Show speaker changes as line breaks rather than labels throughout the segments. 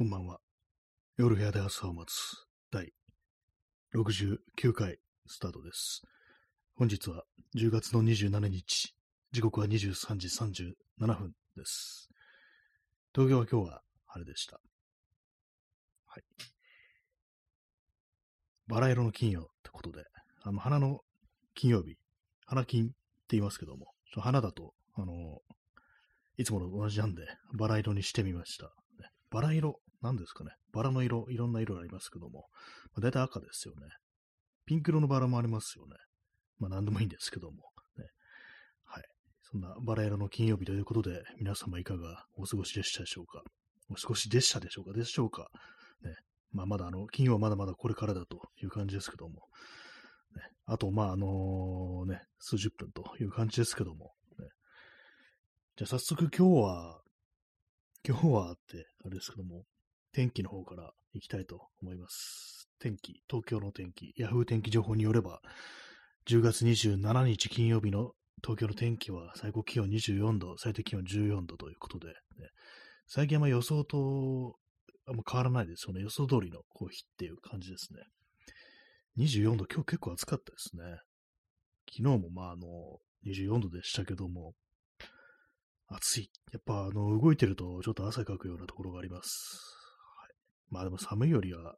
こんばんは。夜部屋で朝を待つ第69回スタートです。本日は10月の27日、時刻は23時37分です。東京は今日は晴れでした。はい。バラ色の金曜ってことで、あの、花の金曜日、花金って言いますけども、花だと、あの、いつもの同じなんで、バラ色にしてみました。バラ色、何ですかね。バラの色、いろんな色ありますけども、まあ、大体赤ですよね。ピンク色のバラもありますよね。まあ何でもいいんですけども、ね。はい。そんなバラ色の金曜日ということで、皆様いかがお過ごしでしたでしょうかお過ごしでしたでしょうかでしょうかね。まあまだあの、金曜はまだまだこれからだという感じですけども、ね。あと、まああのね、数十分という感じですけども、ね。じゃあ早速今日は、今日はって、あれですけども、天気の方から行きたいと思います。天気、東京の天気、ヤフー天気情報によれば、10月27日金曜日の東京の天気は最高気温24度、最低気温14度ということで、ね、最近は予想とあんま変わらないですよね。予想通りのこう日っていう感じですね。24度、今日結構暑かったですね。昨日もまああの、24度でしたけども、暑い。やっぱ、あの、動いてると、ちょっと汗かくようなところがあります。まあでも寒いよりは、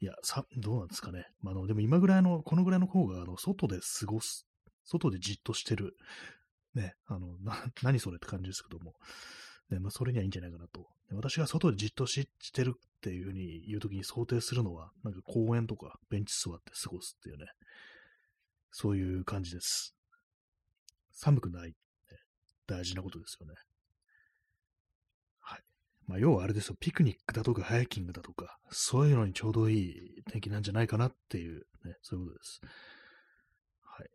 いや、さ、どうなんですかね。まあ、の、でも今ぐらいの、このぐらいの方が、あの、外で過ごす、外でじっとしてる、ね、あの、な、何それって感じですけども、ね、まあ、それにはいいんじゃないかなと。私が外でじっとししてるっていうふうに言うときに想定するのは、なんか公園とかベンチ座って過ごすっていうね、そういう感じです。寒くない。大事なことですよね。まあ、要はあれですよ、ピクニックだとかハイキングだとか、そういうのにちょうどいい天気なんじゃないかなっていう、ね、そういうことです。はい。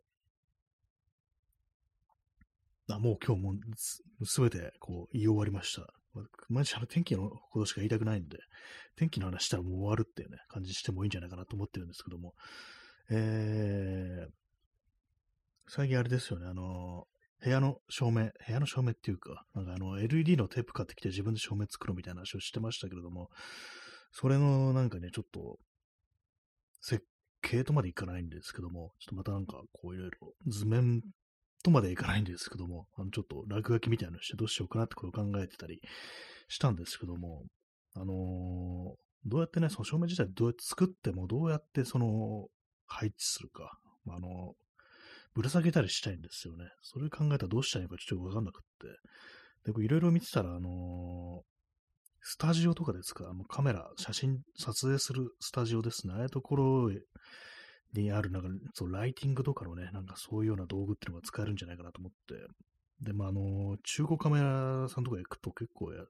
あ、もう今日もすべてこう言い終わりました。まあマジあの天気のことしか言いたくないんで、天気の話したらもう終わるっていうね、感じしてもいいんじゃないかなと思ってるんですけども、えー、最近あれですよね、あの部屋の照明、部屋の照明っていうか、なんかあの LED のテープ買ってきて自分で照明作るみたいな話をしてましたけれども、それのなんかね、ちょっと、設計とまでいかないんですけども、ちょっとまたなんかこういろいろ図面とまでいかないんですけども、あのちょっと落書きみたいなのしてどうしようかなってこれを考えてたりしたんですけども、あのーどうやってね、その照明自体どうやって作っても、どうやってその配置するか、まあ、あのぶら下げたりしたいんですよね。それ考えたらどうしたらいいのかちょっとわかんなくって。で、いろいろ見てたら、あのースタジオとかですか、あのカメラ、写真撮影するスタジオですね。ああいうところにある、なんか、そう、ライティングとかのね、なんかそういうような道具っていうのが使えるんじゃないかなと思って。で、まあ、あの中古カメラさんとか行くと結構や、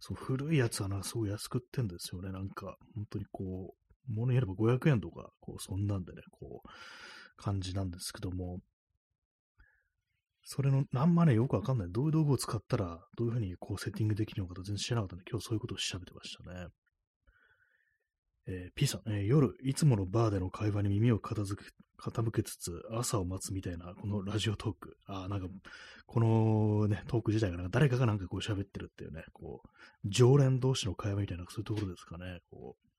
そう、古いやつはなんかすごい安く売ってんですよね。なんか、本当にこう、物によれば500円とか、こう、そんなんでね、こう、感じなんですけども、それの、あんまね、よくわかんない。どういう道具を使ったら、どういうふうにこうセッティングできるのかと全然知らなかったんで、今日そういうことを調べてましたね。えー P さん、えー夜、いつものバーでの会話に耳を傾け傾けつつ、朝を待つみたいな、このラジオトーク。あーなんか、このね、トーク自体がなんか誰かがなんかこう喋ってるっていうね、こう、常連同士の会話みたいな、そういうところですかね。こう、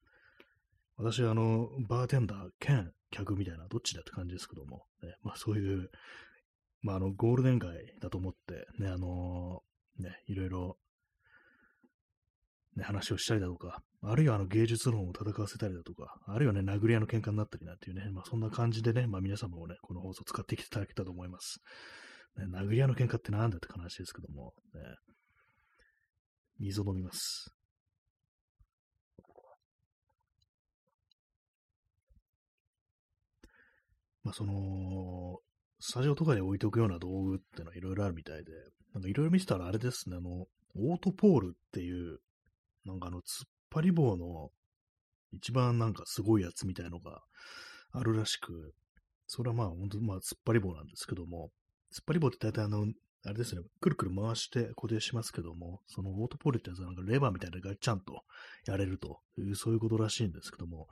私はあの、バーテンダー兼客みたいな、どっちだって感じですけども、ね、まあそういう、まああの、ゴールデン街だと思って、ね、あのね、いろいろ、ね、話をしたりだとか、あるいはあの芸術論を戦わせたりだとか、あるいはね、殴り合いの喧嘩になったりなんていうね、まあそんな感じでね、まあ皆様もね、この放送使ってきていただけたと思います。ね、殴り合いの喧嘩ってなんだって話ですけども、ね、水を飲みます。まあその、スタジオとかに置いておくような道具ってのはいろいろあるみたいで、なんかいろいろ見てたらあれですね、あの、オートポールっていう、なんかあの、突っ張り棒の一番なんかすごいやつみたいのがあるらしく、それはまあ本当まあ突っ張り棒なんですけども、突っ張り棒って大体あの、あれですね、くるくる回して固定しますけども、そのオートポールってやつはなんかレバーみたいなのがちゃんとやれるという、そういうことらしいんですけども、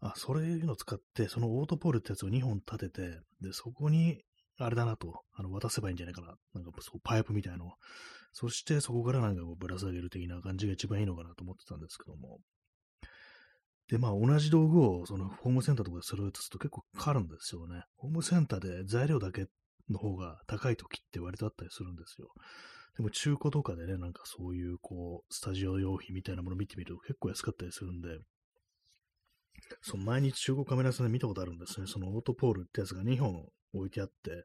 あ、それいうのを使って、そのオートポールってやつを2本立てて、で、そこにあれだなと、あの、渡せばいいんじゃないかな。なんかそう、パイプみたいのそしてそこからなんかこうぶら下げる的な感じが一番いいのかなと思ってたんですけども。で、まあ同じ道具をそのホームセンターとかで揃えてすと結構かかるんですよね。ホームセンターで材料だけの方が高い時って割とあったりするんですよ。でも中古とかでね、なんかそういうこう、スタジオ用品みたいなもの見てみると結構安かったりするんで、その毎日中古カメラ屋さんで見たことあるんですね。そのオートポールってやつが2本置いてあって、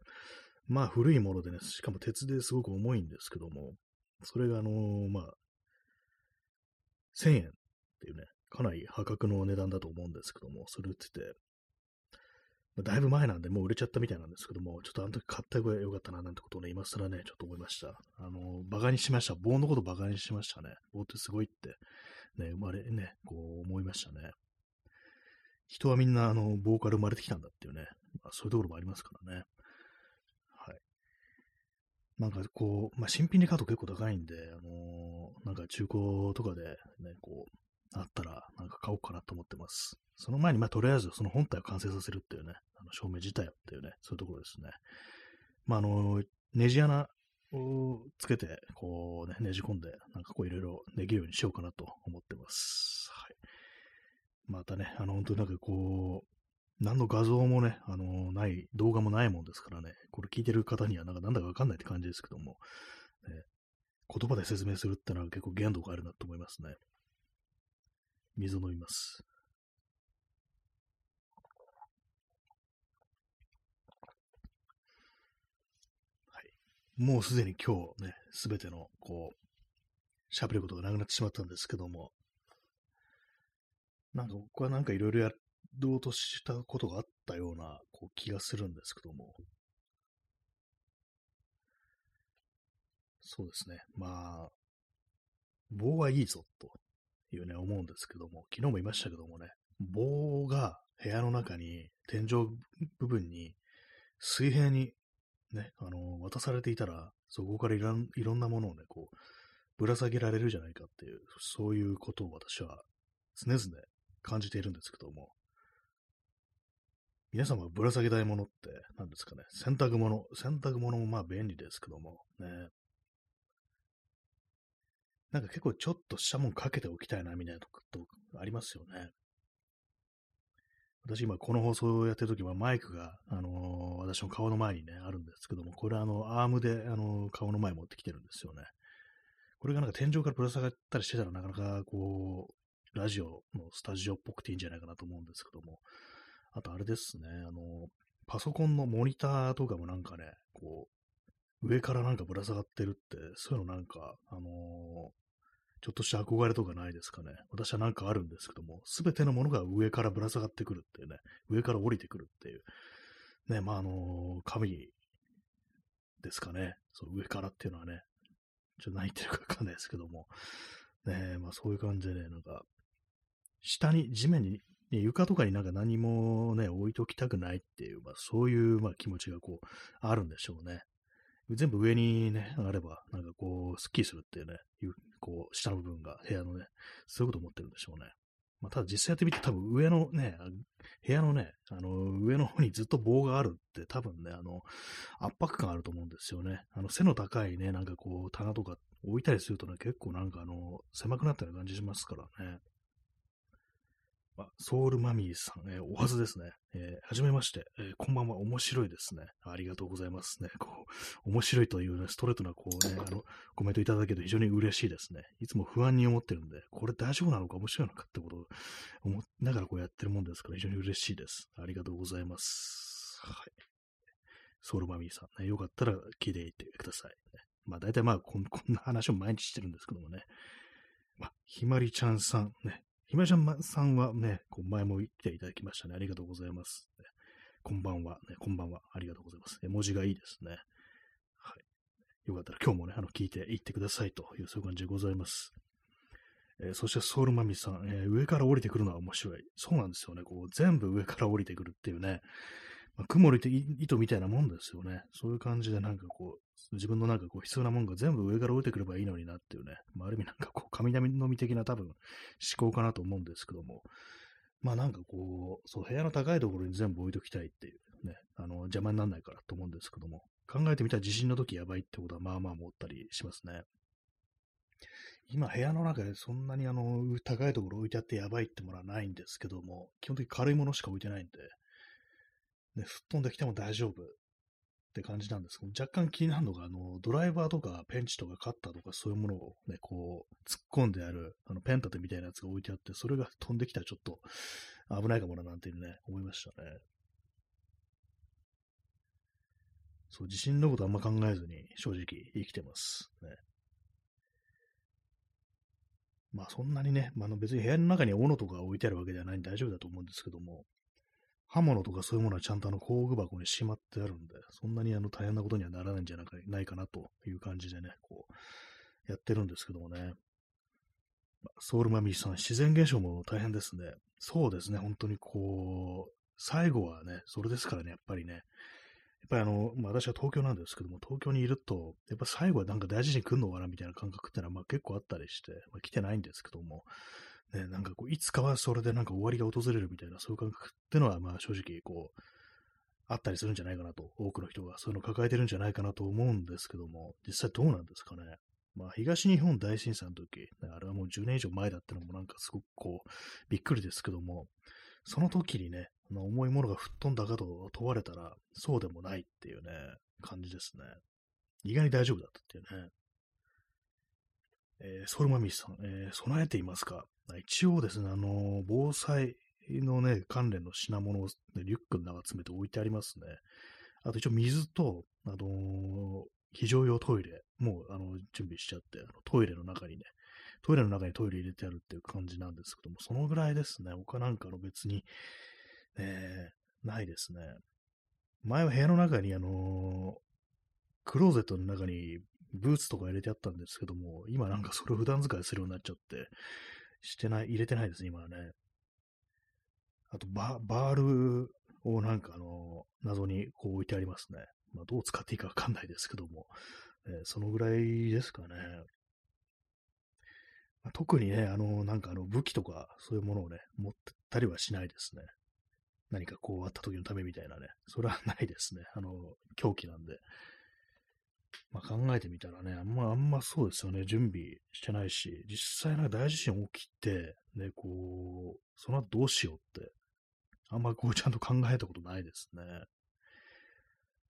まあ古いものでね、しかも鉄ですごく重いんですけども、それがあのー、まあ、1000円っていうね、かなり破格の値段だと思うんですけども、それ売ってて、まだいぶ前なんでもう売れちゃったみたいなんですけども、ちょっとあの時買った方がよかったななんてことをね、今更ね、ちょっと思いました。あの、馬鹿にしました。棒のこと馬鹿にしましたね。棒ってすごいって、ね、生まれ、ね、こう思いましたね。人はみんな、あの、棒から生まれてきたんだっていうね、まあ、そういうところもありますからね。はい。なんかこう、まあ、新品で買うと結構高いんで、あのー、なんか中古とかでね、こう、あったら、なんか買おうかなと思ってます。その前に、まあ、とりあえずその本体を完成させるっていうね、あの照明自体っていうね、そういうところですね。まあ、あの、ネジ穴をつけて、こうね、ねじ込んで、なんかこういろいろできるようにしようかなと思ってます。はい。またね、あの、本当になんかこう、何の画像もね、あの、ない、動画もないもんですからね、これ聞いてる方にはなんかなんだかわかんないって感じですけども、ね、言葉で説明するってのは結構限度があるなと思いますね。水を飲みます。はい。もうすでに今日ね、すべての、こう、喋ることがなくなってしまったんですけども、なんか僕はなんかいろいろやろうとしたことがあったようなこう気がするんですけども、そうですね。まあ、棒はいいぞというね、思うんですけども、昨日も言いましたけどもね、棒が部屋の中に、天井部分に、水平にね、あの、渡されていたら、そこからいろんいろんなものをね、こう、ぶら下げられるじゃないかっていう、そういうことを私は常々感じているんですけども、皆様ぶら下げたいものって何ですかね？洗濯物。洗濯物もまあ便利ですけども、ね。なんか結構ちょっとしたもんかけておきたいなみたいなことありますよね。私今この放送をやってるときはマイクが、あのー、私の顔の前にね、あるんですけども、これあの、アームで、あのー、顔の前持ってきてるんですよね。これがなんか天井からぶら下がったりしてたらなかなかこう、ラジオのスタジオっぽくていいんじゃないかなと思うんですけども、あとあれですね、あの、パソコンのモニターとかもなんかね、こう、上からなんかぶら下がってるって、そういうのなんか、あのー、ちょっとした憧れとかないですかね。私はなんかあるんですけども、すべてのものが上からぶら下がってくるっていうね、上から降りてくるっていう。ね、まあ、あのー、神ですかね。そう上からっていうのはね、ちょっと何言ってるかわかんないですけども、ね、まあそういう感じでね、なんか、下に、地面にね、床とかになんか何もね、置いときたくないっていう、まあ、そういう、まあ、気持ちがこう、あるんでしょうね。全部上にね、上がれば、なんかこう、スッキリするっていうね、いうこう、下の部分が、部屋のね、そういうこと思ってるんでしょうね。まあ、ただ実際やってみて多分上のね、部屋のね、あの、上の方にずっと棒があるって多分ね、あの、圧迫感あると思うんですよね。あの、背の高いね、なんかこう、棚とか置いたりするとね、結構なんかあの、狭くなったような感じしますからね。ソウルマミーさん、えー、おはずですね。えー、はじめまして、えー、こんばんは、面白いですね。ありがとうございますね。こう、面白いというね、ストレートな、こうね、あの、コメントいただけると非常に嬉しいですね。いつも不安に思ってるんで、これ大丈夫なのか面白いのかってことを思いながらこうやってるもんですから、非常に嬉しいです。ありがとうございます。はい。ソウルマミーさん、ね、よかったら聞いていってください。ね、まあ、大体まあこん、こんな話を毎日してるんですけどもね。まあ、ひまりちゃんさん、ね、ひまちゃんさんはね、こう前も言っていただきましたね。ありがとうございます。ね、こんばんは、ね。こんばんは。ありがとうございます。絵文字がいいですね。はい。よかったら今日もね、あの、聞いていってくださいという、そういう感じでございます。えー、そしてソウルマミさん、えー、上から降りてくるのは面白い。そうなんですよね。こう、全部上から降りてくるっていうね。まあ、雲の糸みたいなもんですよね。そういう感じでなんかこう、自分のなんかこう必要なもんが全部上から降りてくればいいのになっていうね。まあ、ある意味なんかこう、神々のみ的な多分思考かなと思うんですけども。まあなんかこう、そう、部屋の高いところに全部置いときたいっていう。ね、あの、邪魔にならないからと思うんですけども、考えてみたら地震の時やばいってことはまあまあ思ったりしますね。今部屋の中でそんなにあの、高いところ置いてあってやばいってものはないんですけども、基本的に軽いものしか置いてないんで、ね、吹っ飛んできても大丈夫って感じなんですけど、若干気になるのが、あの、ドライバーとかペンチとかカッターとかそういうものをね、こう、突っ込んである、あの、ペン立てみたいなやつが置いてあって、それが飛んできたらちょっと危ないかもななんていうね、思いましたね。そう、地震のことあんま考えずに正直生きてます。ね。まあそんなにね、まあ、の別に部屋の中に斧とか置いてあるわけではないんで大丈夫だと思うんですけども、刃物とかそういうものはちゃんとあの工具箱にしまってあるんで、そんなにあの大変なことにはならないんじゃないかなという感じでね、こう、やってるんですけどもね。ソウルマミーさん、自然現象も大変ですね。そうですね、本当にこう、最後はね、それですからね、やっぱりね、やっぱりあの、まあ、私は東京なんですけども、東京にいると、やっぱ最後はなんか大事に来るのかなみたいな感覚ってのはまあ結構あったりして、まあ、来てないんですけども、ね、なんかこう、いつかはそれでなんか終わりが訪れるみたいな、そういう感覚ってのはまあ正直こう、あったりするんじゃないかなと、多くの人がそういうのを抱えてるんじゃないかなと思うんですけども、実際どうなんですかね。まあ、東日本大震災の時、あれはもう10年以上前だってのもなんかすごくこう、びっくりですけども、その時にね、重いものが吹っ飛んだかと問われたら、そうでもないっていうね、感じですね。意外に大丈夫だったっていうね。えー、ソルマミスさん、えー、備えていますか？一応ですね、あの、防災のね、関連の品物を、ね、リュックの中詰めて置いてありますね。あと一応水と、あの、非常用トイレもあの準備しちゃって、あのトイレの中にね、トイレの中にトイレ入れてあるっていう感じなんですけども、そのぐらいですね。他なんかの別に、えー、ないですね。前は部屋の中にあの、クローゼットの中にブーツとか入れてあったんですけども、今なんかそれを普段使いするようになっちゃって、してない、入れてないですね、今はね。あとバ、ールをなんかあの、謎にこう置いてありますね。まあ、どう使っていいかわかんないですけども、えー、そのぐらいですかね。まあ、特にね、あの、なんかあの武器とかそういうものをね、持ったりはしないですね。何かこうあった時のためみたいなね、それはないですね。あの、狂気なんで。まあ、考えてみたらね、あんま、あんまそうですよね、準備してないし、実際なんか大地震起きて、ね、こう、その後どうしようって、あんまこうちゃんと考えたことないですね。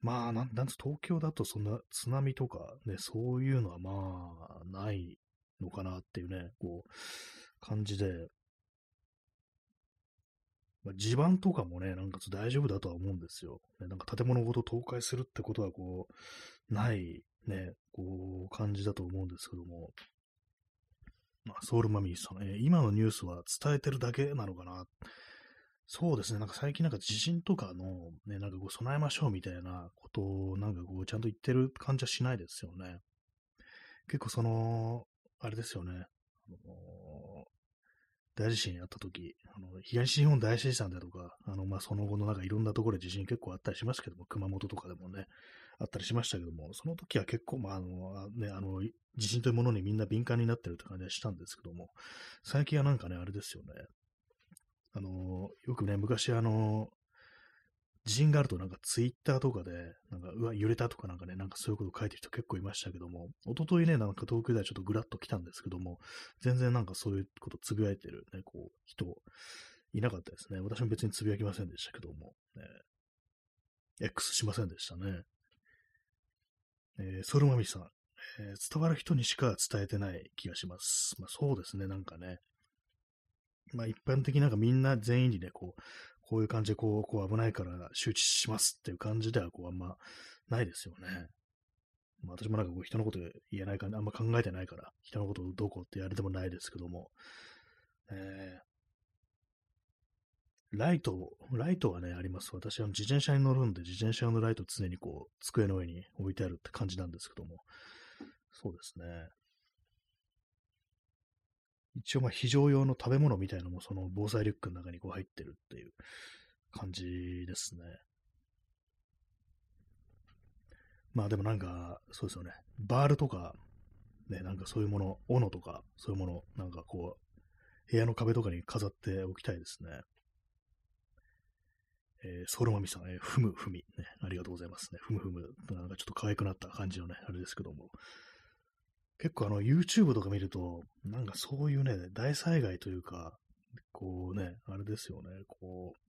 まあ、なん、なんつ、東京だとそんな津波とかね、そういうのはまあ、ないのかなっていうね、こう、感じで、まあ、地盤とかもね、なんか大丈夫だとは思うんですよ。ね、なんか建物ごと倒壊するってことは、こう、ないね、こう、感じだと思うんですけども、まあ、ソウルマミーさん、えー、今のニュースは伝えてるだけなのかな。そうですね、なんか最近なんか地震とかの、ね、なんかこう備えましょうみたいなことをなんかこうちゃんと言ってる感じはしないですよね。結構その、あれですよね。あの大地震あった時、あの東日本大震災だとか、あのまあ、その後のなんかいろんなところで地震結構あったりしますけども、熊本とかでもね、あったりしましたけども、その時は結構、まあ、あの、ね、あの、地震というものにみんな敏感になってるって感じはしたんですけども、最近はなんかね、あれですよね。あの、よくね、昔あの、地震があるとなんかツイッターとかで、なんか、うわ、揺れたとかなんかね、なんかそういうこと書いてる人結構いましたけども、一昨日ね、なんか東京ではちょっとぐらっと来たんですけども、全然なんかそういうことつぶやいてるね、こう、人、いなかったですね。私も別につぶやきませんでしたけども、ね、X しませんでしたね。えー、ソルマミさん、えー、伝わる人にしか伝えてない気がします。まあそうですね、なんかね。まあ一般的になんかみんな全員にね、こう、こういう感じでこう、こう危ないから周知しますっていう感じではこうあんまないですよね。まあ私もなんかこう人のこと言えないから、あんま考えてないから、人のことどうこうってやれてもないですけども、えー、ライト、ライトはね、あります。私は自転車に乗るんで、自転車用のライト常にこう、机の上に置いてあるって感じなんですけども、そうですね。一応まあ非常用の食べ物みたいなのもその防災リュックの中にこう入ってるっていう感じですね。まあでもなんか、そうですよね。バールとか、ね、なんかそういうもの、斧とか、そういうもの、なんかこう、部屋の壁とかに飾っておきたいですね。えー、ソウルマミさん、えー、ふむふみ、ね、ありがとうございますね。ふむふむ、なんかちょっと可愛くなった感じのね、あれですけども。結構あの、YouTube とか見ると、なんかそういうね、大災害というか、こうね、あれですよね、こう、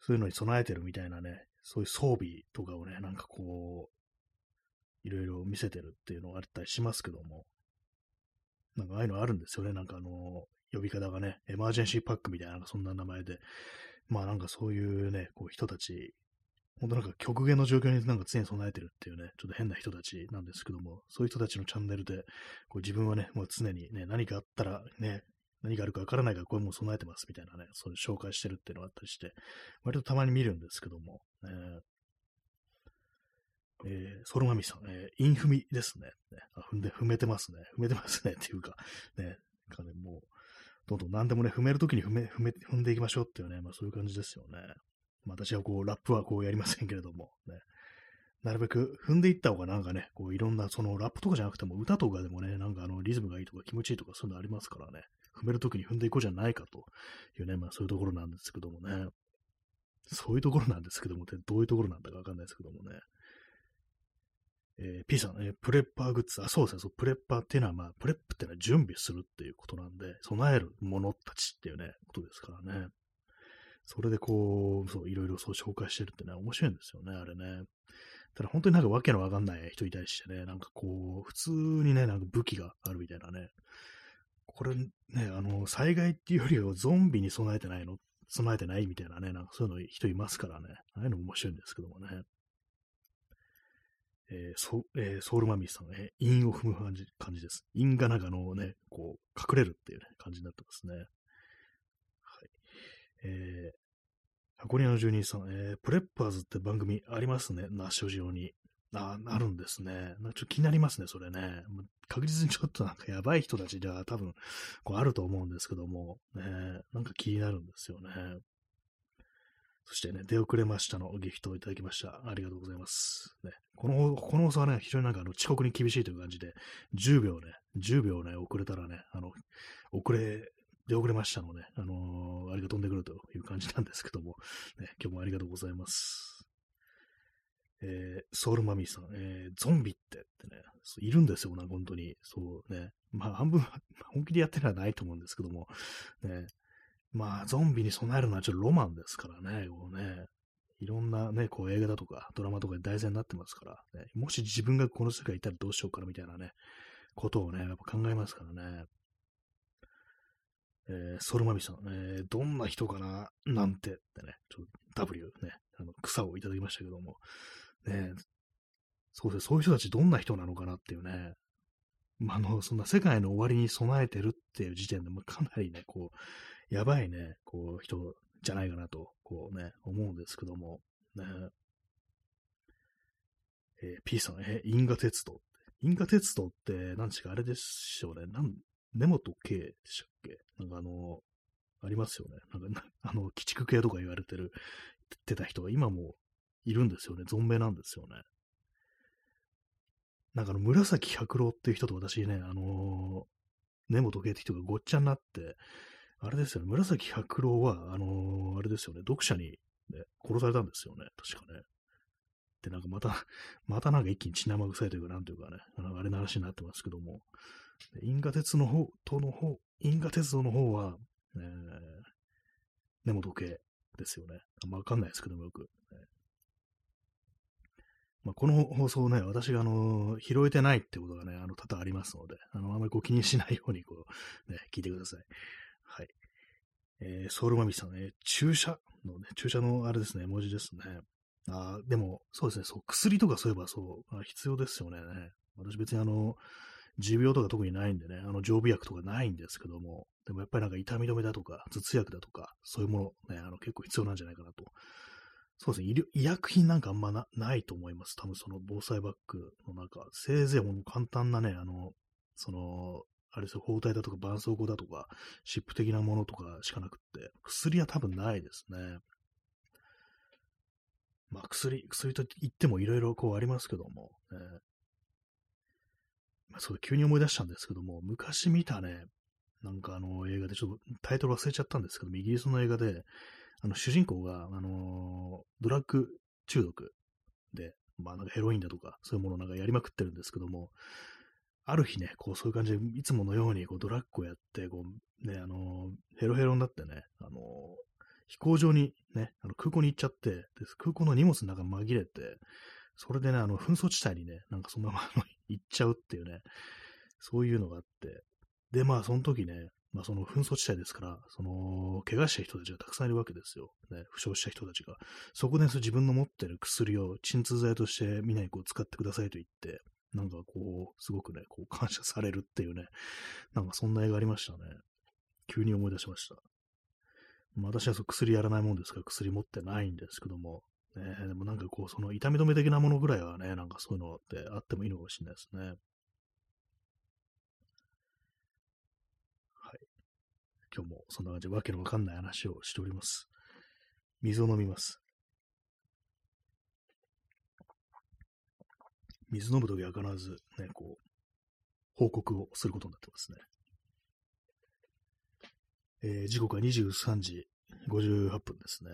そういうのに備えてるみたいなね、そういう装備とかをね、なんかこう、いろいろ見せてるっていうのがあったりしますけども、なんかああいうのあるんですよね、なんかあの、呼び方がね、エマージェンシーパックみたいな、そんな名前で、まあなんかそういうね、こう人たち、本当なんか極限の状況になんか常に備えてるっていうね、ちょっと変な人たちなんですけども、そういう人たちのチャンネルで、こう自分はね、もう常にね、何かあったらね、何があるかわからないからこれもう備えてますみたいなね、そういう紹介してるっていうのがあったりして、割とたまに見るんですけども、えー、えー、ソロマミさん、えー、インフミですね。ねあ踏んで、踏めてますね。踏めてますね。っていうか、ね、かね、もう、どんどん何でもね、踏めるときに踏め、踏め、踏んでいきましょうっていうね、まあそういう感じですよね。まあ、私はこう、ラップはこうやりませんけれども、ね。なるべく踏んでいった方がなんかね、こういろんな、そのラップとかじゃなくても歌とかでもね、なんかあのリズムがいいとか気持ちいいとかそういうのありますからね、踏めるときに踏んでいこうじゃないかというね、まあそういうところなんですけどもね。そういうところなんですけどもって、どういうところなんだかわかんないですけどもね。えー、P さん、えー、 prepper グッズ、あ、そうですね、そう、 prepper っていうのは、まあ、 prep っていうのは準備するっていうことなんで、備えるものたちっていうね、ことですからね。それでこう、そう、いろいろそう紹介してるってね、面白いんですよね、あれね。ただ本当になんかわけのわかんない人に対してね、なんかこう、普通にね、なんか武器があるみたいなね。これね、あの、災害っていうよりはゾンビに備えてないの？備えてないみたいなね、なんかそういうの人いますからね。ああいうの面白いんですけどもね。えー、ソえー、ソウルマミーさん、えー、韻を踏む感じ感じです。韻がなんかのね、こう、隠れるっていう、ね、感じになってますね。はい。えー、箱庭の住人さん、えー、プレッパーズって番組ありますね、ナッシュ上に。あ、あるんですね。なんかちょっと気になりますね、それね。確実にちょっとなんかやばい人たちでは多分、こうあると思うんですけども、ね、なんか気になるんですよね。そしてね、出遅れましたのギフトをいただきました。ありがとうございます。ね、この、この放送はね、非常になんかあの遅刻に厳しいという感じで、10秒ね、10秒ね、遅れたらね、あの、遅れ、出遅れましたのね、あのー、あれが飛んでくるという感じなんですけども、ね、今日もありがとうございます。えー、ソウルマミーさん、えー、ゾンビってってね、いるんですよな、本当に。そうね。まあ、半分、本気でやってるのはないと思うんですけども、ね。まあ、ゾンビに備えるのはちょっとロマンですからね、こうね。いろんなね、こう映画だとかドラマとかで題材になってますから、ね、もし自分がこの世界にいたらどうしようかなみたいなね、ことをね、やっぱ考えますからね。えー、ソルマミさん、えー、どんな人かななんてってね、ちょっと W ね、あの草をいただきましたけども、ね、そうですね、そういう人たちどんな人なのかなっていうね、まあ、あの、そんな世界の終わりに備えてるっていう時点で、まあ、かなりね、こう、やばいね、こう、人じゃないかなと、こうね、思うんですけども、ね。えー、P さん、え、因果鉄道。因果鉄道って、何ですか、あれでしょうね。なん、根本圭でしたっけ？なんかあの、ありますよね。なんか、あの、鬼畜系とか言われてる、言ってた人が今もいるんですよね。存命なんですよね。なんかあの、紫百郎っていう人と私ね、あのー、根本圭って人がごっちゃになって、あれですよね、紫百郎は、あのー、あれですよね、読者に、ね、殺されたんですよね、確かね。で、なんかまた、またなんか一気に血生臭いというか、なんというかね、あのあれの話になってますけども、因果鉄の方、との方、因果鉄道の方は、えー、根本系ですよね。あんまわかんないですけども、よく。まあ、この放送ね、私があの、拾えてないってことがね、あの、多々ありますので、あの、あんまりこう気にしないように、こう、ね、聞いてください。はい。えー、ソウルマミさんね、注射のね、注射のあれですね、文字ですね。あでも、そうですね、そう、薬とかそういえばそう、必要ですよね。私別にあの、持病とか特にないんでね、あの、常備薬とかないんですけども、でもやっぱりなんか痛み止めだとか、頭痛薬だとか、そういうものね、あの、結構必要なんじゃないかなと。そうですね、医療医薬品なんかあんまなないと思います。多分その防災バッグの中、せいぜいもう簡単なね、あの、その、あれですよ、包帯だとか絆創膏だとか、湿布的なものとかしかなくって、薬は多分ないですね。まあ薬、薬と言ってもいろいろこうありますけども、ね、まあ、そう、急に思い出したんですけども、昔見たね、なんかあの映画で、ちょっとタイトル忘れちゃったんですけども、イギリスの映画で、あの、主人公が、あのードラッグ中毒で、まあなんかヘロインだとか、そういうものをなんかやりまくってるんですけども、ある日ね、こうそういう感じで、いつものようにこうドラッグをやって、こう、ね、あのーヘロヘロになってね、あのー飛行場にね、あの空港に行っちゃって、で空港の荷物の中に紛れて、それでね、あの、紛争地帯にね、なんかそのまま行っちゃうっていうね、そういうのがあって、で、まあ、その時ね、まあ、その紛争地帯ですから、その、怪我した人たちがたくさんいるわけですよ。ね、負傷した人たちが。そこで自分の持ってる薬を鎮痛剤としてみんなにこう使ってくださいと言って、なんかこう、すごくね、こう感謝されるっていうね、なんかそんな映画ありましたね。急に思い出しました。まあ、私はそう薬やらないもんですから薬持ってないんですけども、ね、でもなんかこう、その痛み止め的なものぐらいはね、なんかそういうのってあってもいいのかもしれないですね。はい今日もそんな感じでわけのわかんない話をしております。水を飲みます。水飲むときは必ずね、こう、報告をすることになってますね。えー、時刻は23時58分ですね。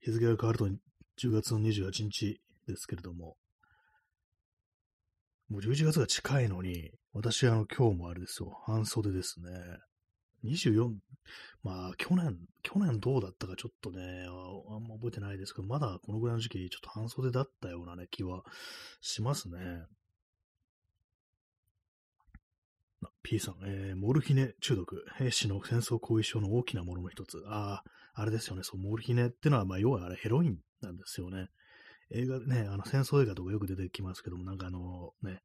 日付が変わると10月の28日ですけれども、もう11月が近いのに、私はあの今日もあれですよ、半袖ですね。24、まあ、去年、去年どうだったかちょっとね、あんま覚えてないですけど、まだこのぐらいの時期、ちょっと半袖だったようなね、気はしますね。P さん、えー、モルヒネ中毒、兵士の戦争後遺症の大きなものの一つ。ああ、あれですよね、そう、モルヒネってのは、まあ、要はあれヘロインなんですよね。映画ね、あの戦争映画とかよく出てきますけども、なんかあのね、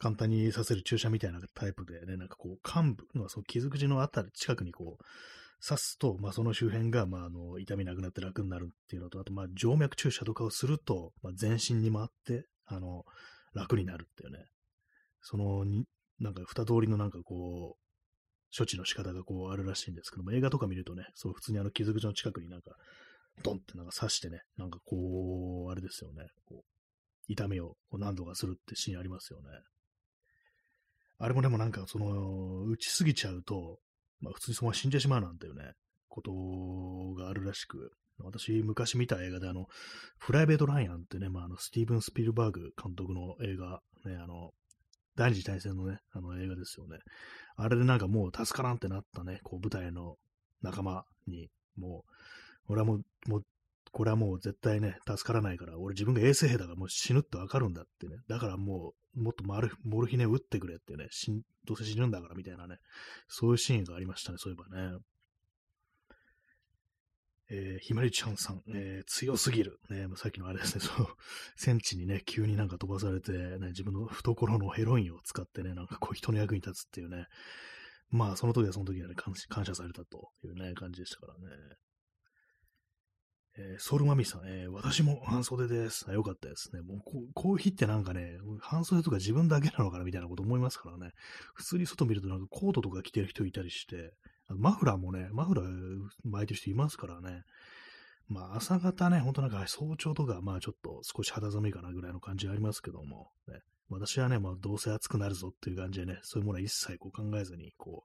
簡単にさせる注射みたいなタイプでね、なんかこう、幹部のその傷口のあたり、近くにこう、刺すと、まあ、その周辺が、まあ、あの、痛みなくなって楽になるっていうのと、あと、まあ、静脈注射とかをすると、まあ、全身に回って、あの、楽になるっていうね。その、なんか、二通りのなんかこう、処置の仕方がこうあるらしいんですけども、映画とか見るとね、そう、普通にあの傷口の近くになんか、ドンってなんか刺してね、なんかこう、あれですよね、こう、痛みを何度かするってシーンありますよね。あれもでもなんか、その、打ちすぎちゃうと、まあ普通にそのまま死んでしまうなんていうね、ことがあるらしく、私昔見た映画であの、プライベート・ライアンってね、まああの、スティーブン・スピルバーグ監督の映画、ね、あの、第二次大戦のね、あの映画ですよね。あれでなんかもう助からんってなったね、こう舞台の仲間に、もう、俺はもう、もうこれはもう絶対ね、助からないから、俺自分が衛生兵だからもう死ぬってわかるんだってね。だからもう、もっとマルモルヒネ打ってくれってね、どうせ死ぬんだからみたいなね、そういうシーンがありましたね、そういえばね。えー、ひまりちゃんさん、えー、強すぎる。ね、さっきのあれですね、そう、戦地にね、急になんか飛ばされて、ね、自分の懐のヘロインを使ってね、なんかこう人の役に立つっていうね、まあ、その時はその時はね、感謝されたというね、感じでしたからね。えー、ソウルマミさん、えー、私も半袖です。あ、よかったですね。もうこ、コーヒーってなんかね、半袖とか自分だけなのかなみたいなこと思いますからね。普通に外見るとなんかコートとか着てる人いたりして、マフラーもね、マフラー巻いてる人いますからね。まあ、朝方ね、ほんとなんか早朝とか、まあちょっと少し肌寒いかなぐらいの感じありますけども、ね、私はね、まあどうせ暑くなるぞっていう感じでね、そういうものは一切こう考えずに、こ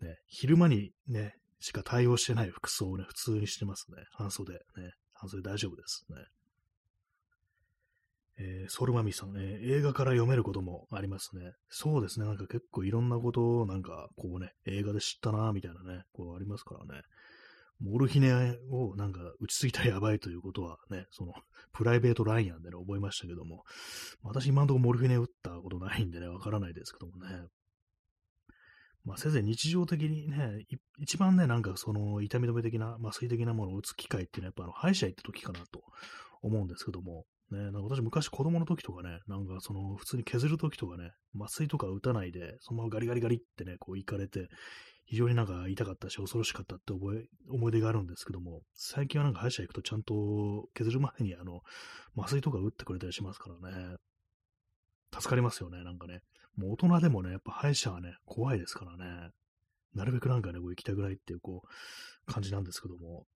う、ね、昼間にね、しか対応してない服装をね、普通にしてますね。半袖。ね。半袖大丈夫ですね。えー、ソルマミさん、ね、映画から読めることもありますね。そうですね。なんか結構いろんなことをなんかこうね、映画で知ったなみたいなね、こうありますからね。モルヒネをなんか打ちすぎたらやばいということはね、そのプライベートライアンでね、覚えましたけども、私今のとこモルヒネ打ったことないんでね、わからないですけどもね。まあ、せいぜい日常的にね、一番ね、なんかその痛み止め的な、麻酔的なものを打つ機会っていうのは、やっぱあの歯医者行った時かなと思うんですけども、ね、なんか私昔子供の時とかね、なんかその普通に削る時とかね、麻酔とか打たないで、そのままガリガリガリってね、こう行かれて、非常になんか痛かったし恐ろしかったって覚え、思い出があるんですけども、最近はなんか歯医者行くとちゃんと削る前にあの、麻酔とか打ってくれたりしますからね。助かりますよね、なんかね。もう大人でもね、やっぱ歯医者はね、怖いですからね。なるべくなんかね、こう行きたくないっていう、こう、感じなんですけども。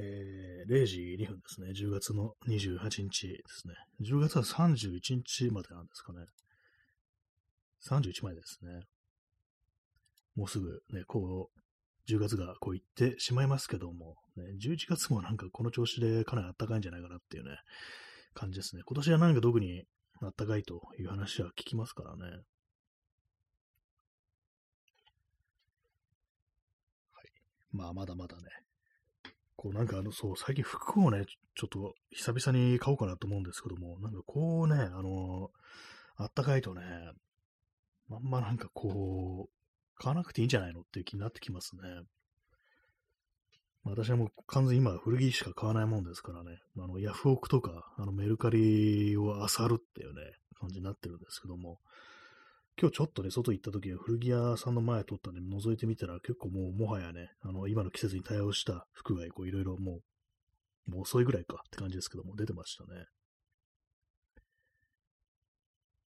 えー、0時2分ですね。10月の28日ですね。10月は31日までなんですかね。31枚ですね。もうすぐね、こう、10月がこう行ってしまいますけども、ね、11月もなんかこの調子でかなり暖かいんじゃないかなっていうね、感じですね。今年は何か特に暖かいという話は聞きますからね。はい。まあ、まだまだね。こうなんかあの、そう、最近服をね、ちょっと久々に買おうかなと思うんですけども、なんかこうね、あの、あったかいとね、まんまなんかこう、買わなくていいんじゃないのっていう気になってきますね。私はもう完全に今古着しか買わないもんですからね、あのヤフオクとかあのメルカリを漁るっていうね、感じになってるんですけども、今日ちょっとね、外行った時は古着屋さんの前通ったんで覗いてみたら結構もうもはやね、あの今の季節に対応した服がいろいろもう、もう遅いぐらいかって感じですけども、出てましたね。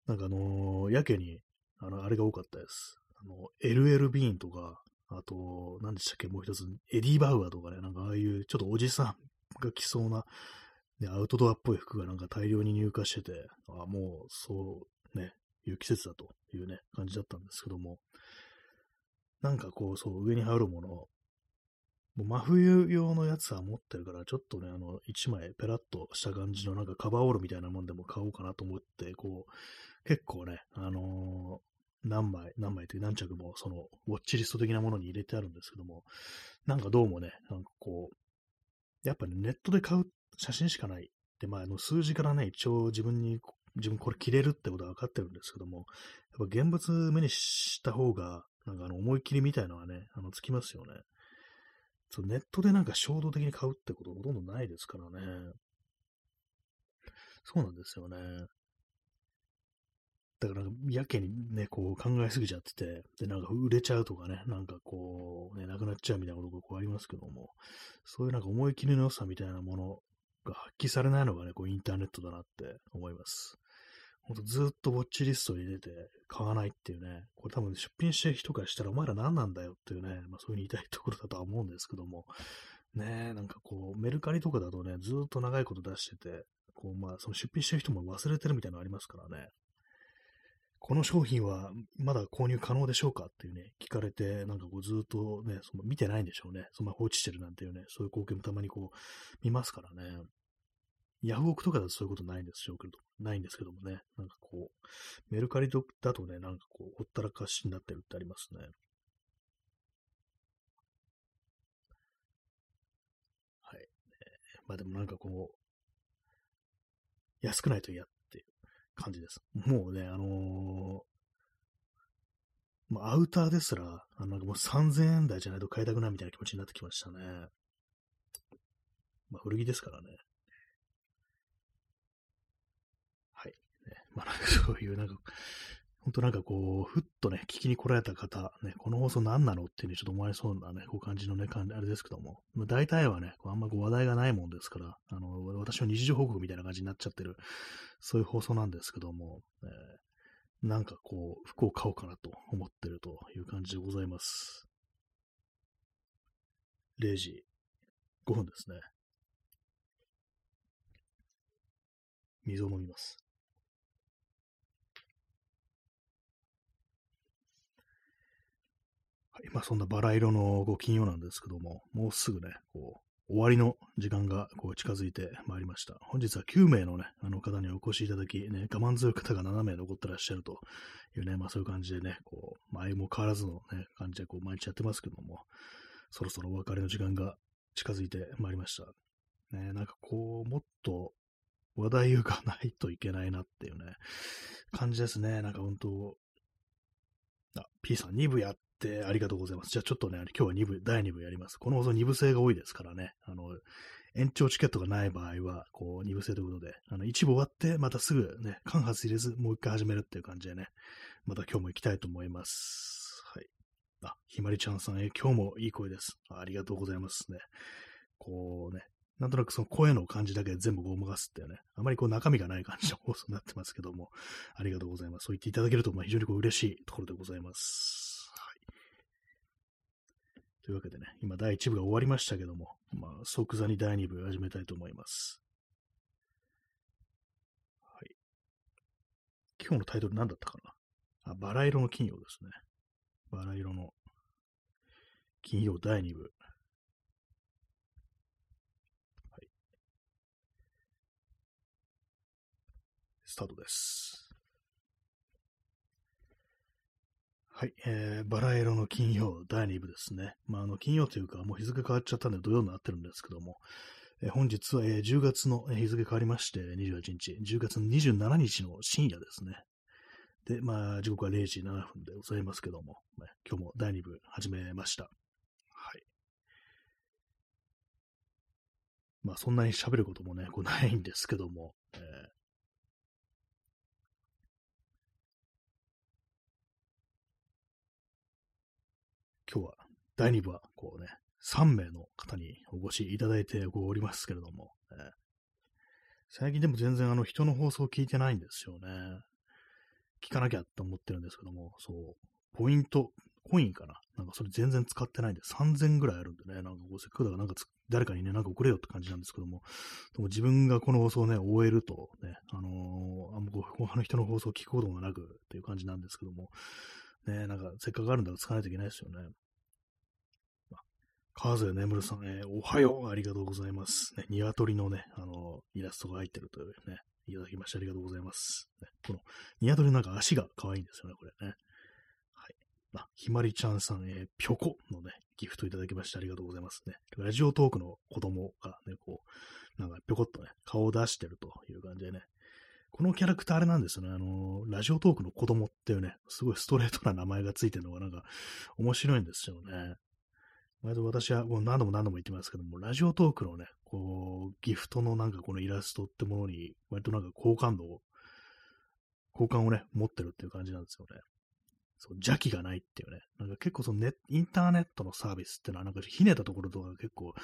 なんかあのー、やけに、あの、あれが多かったです。あの、LL ビーンとか、あと、何でしたっけ、もう一つ、エディ・バウアーとかね、なんかああいうちょっとおじさんが着そうな、ね、アウトドアっぽい服がなんか大量に入荷してて、あもう、そうね、いう季節だというね、感じだったんですけども、なんかこう、そう、上に羽織るもの、もう真冬用のやつは持ってるから、ちょっとね、あの、一枚ペラッとした感じのなんかカバーオールみたいなもんでも買おうかなと思って、こう、結構ね、あの、何枚、何枚という何着も、その、ウォッチリスト的なものに入れてあるんですけども、なんかどうもね、なんかこう、やっぱね、ネットで買う写真しかない。で、まあ、あの、数字からね、一応自分に、自分これ着れるってことは分かってるんですけども、やっぱ現物目にした方が、なんかあの、思い切りみたいのはね、あの、つきますよね。そう、ネットでなんか衝動的に買うってことほとんどないですからね。そうなんですよね。だから、やけにね、こう考えすぎちゃってて、で、なんか売れちゃうとかね、なんかこう、ね、なくなっちゃうみたいなことがこうありますけども、そういうなんか思い切りの良さみたいなものが発揮されないのがね、こうインターネットだなって思います。ほんとずっとウォッチリストに出て買わないっていうね、これ多分出品してる人からしたらお前ら何なんだよっていうね、まあそういうふうに言いたいところだとは思うんですけども、ねなんかこう、メルカリとかだとね、ずっと長いこと出してて、こう、まあ、その出品してる人も忘れてるみたいなのありますからね。この商品はまだ購入可能でしょうかっていうね、聞かれて、なんかこうずっとね、その見てないんでしょうね。そんな放置してるなんていうね、そういう光景もたまにこう見ますからね。ヤフオクとかだとそういうことないんですよ、ないんですけどもね。なんかこう、メルカリだとね、なんかこう、ほったらかしになってるってありますね。はい。まあでもなんかこう、安くないと嫌っていう感じです。もうね、あのー、まあ、アウターですら、あの、なんかもう3000円台じゃないと買いたくないみたいな気持ちになってきましたね。まあ、古着ですからね。はい。ね、まあ、そういう、なんか、本当なんかこう、ふっとね、聞きに来られた方、ね、この放送何なのっていうふうにちょっと思われそうなね、こう感じのね、あれですけども、まあ大体はね、あんまこう話題がないもんですから、あの、私の日常報告みたいな感じになっちゃってる、そういう放送なんですけども、えー、なんかこう、服を買おうかなと思ってるという感じでございます。0時5分ですね。水を飲みます。はい。まあ、そんなバラ色のこう金曜なんですけども、もうすぐね、こう、終わりの時間がこう近づいてまいりました。本日は9名のね、あの方にお越しいただき、ね、我慢強い方が7名残ってらっしゃるというね、まあそういう感じでね、こう、前も変わらずのね、感じでこう毎日やってますけども、そろそろお別れの時間が近づいてまいりました。ね、なんかこう、もっと話題がないといけないなっていうね、感じですね。なんか本当あ、P さん2部やってありがとうございます。じゃあちょっとね、今日は2部、第2部やります。この放送2部制が多いですからね。あの、延長チケットがない場合は、こう、2部制ということで、あの、1部終わって、またすぐね、間髪入れず、もう一回始めるっていう感じでね、また今日も行きたいと思います。はい。あ、ひまりちゃんさん、え、今日もいい声です。ありがとうございますね。こうね、なんとなくその声の感じだけで全部ごまかすっていうね、あまりこう中身がない感じの放送になってますけども、ありがとうございます。そう言っていただけると、まあ、非常にこう嬉しいところでございます。というわけでね、今第1部が終わりましたけども、まあ、即座に第2部始めたいと思います。はい。今日のタイトル何だったかな？あ、バラ色の金曜ですね。バラ色の金曜第2部。はい。スタートです。はい、えー、バラ色の金曜第2部ですね。まあ、あの、金曜というか、もう日付変わっちゃったんで土曜になってるんですけども、えー、本日は、えー、10月の日付変わりまして、28日、10月27日の深夜ですね。で、まあ、時刻は0時7分でございますけども、まあ、今日も第2部始めました。はい。まあ、そんなに喋ることもね、こうないんですけども、えー、今日は第2部は、こうね、3名の方にお越しいただいておりますけれども、え、最近でも全然あの人の放送を聞いてないんですよね。聞かなきゃと思ってるんですけども、そう、ポイント、コインかな？なんかそれ全然使ってないんで、3000ぐらいあるんでね、なんかこうせっかくだからなんか誰かにね、なんか送れよって感じなんですけども、でも自分がこの放送をね、終えるとね、あのー、あんま他の人の放送を聞くこともなくっていう感じなんですけども、ね、なんかせっかくあるんだから使わないといけないですよね。川添眠るさん、えー、おはよう、ありがとうございます。ね、鶏のね、あの、イラストが入ってるというね、いただきましてありがとうございます。ね、この、ニワトリなんか足が可愛いんですよね、これね。はい。あ、ひまりちゃんさん、えー、ぴょこのね、ギフトいただきましてありがとうございますね。ラジオトークの子供がね、こう、なんかぴょこっとね、顔を出してるという感じでね。このキャラクターあれなんですよね。あの、ラジオトークの子供っていうね、すごいストレートな名前がついてるのがなんか面白いんですよね。割と私はもう何度も何度も言ってますけども、ラジオトークのね、こう、ギフトのなんかこのイラストってものに、割となんか好感度を、好感をね、持ってるっていう感じなんですよね。そう、邪気がないっていうね。なんか結構そのネインターネットのサービスってのはなんかひねたところとか結構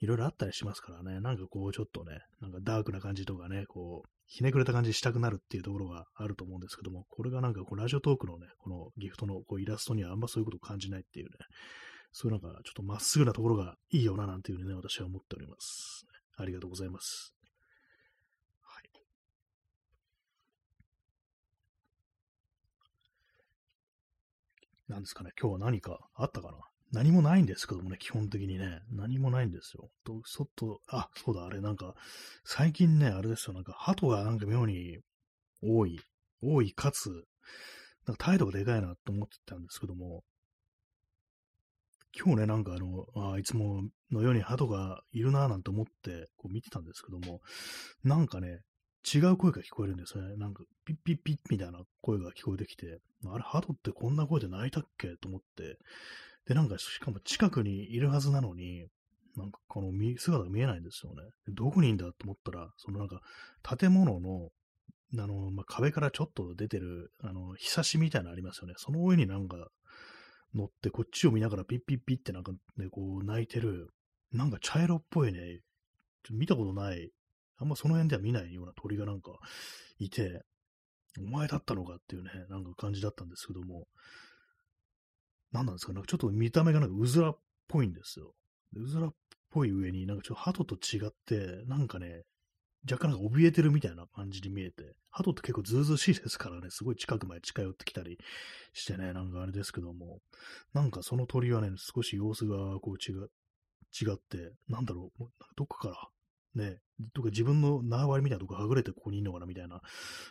いろいろあったりしますからね。なんかこうちょっとね、なんかダークな感じとかね、こう、ひねくれた感じしたくなるっていうところがあると思うんですけども、これがなんかこうラジオトークのね、このギフトのこうイラストにはあんまそういうことを感じないっていうね。そういうなんかちょっとまっすぐなところがいいよななんていうふうにね、私は思っております。ありがとうございます。はい。なんですかね、今日は何かあったかな？何もないんですけどもね、基本的にね、何もないんですよ。と、外、あ、そうだ、あれなんか、最近ね、あれですよ、なんか、鳩がなんか妙に多い、多いかつ、なんか態度がでかいなと思ってたんですけども、今日ね、なんかあの、あいつものように鳩がいるなぁなんて思ってこう見てたんですけども、なんかね、違う声が聞こえるんですね。なんか、ピッピッピッみたいな声が聞こえてきて、あれ、鳩ってこんな声で鳴いたっけ？と思って、で、なんか、しかも近くにいるはずなのに、なんかこの姿が見えないんですよね。どこにいんだと思ったら、そのなんか、建物の、あの、まあ、壁からちょっと出てる、あの、ひさしみたいなのありますよね。その上になんか、乗ってこっちを見ながらピッピッピッってなんかね、こう泣いてる、なんか茶色っぽいね、見たことない、あんまその辺では見ないような鳥がなんかいて、お前だったのかっていうね、なんか感じだったんですけども、何なんですかなんかちょっと見た目がなんかうずらっぽいんですよ。うずらっぽい上になんかちょっと鳩と違って、なんかね、若干なんか怯えてるみたいな感じに見えて、鳩って結構ずうずうしいですからね、すごい近くまで近寄ってきたりしてね、なんかあれですけども、なんかその鳥はね、少し様子がこう違違って、なんだろう、どっかからね、どっか自分の縄張りみたいなとこはぐれてここにいるのかなみたいな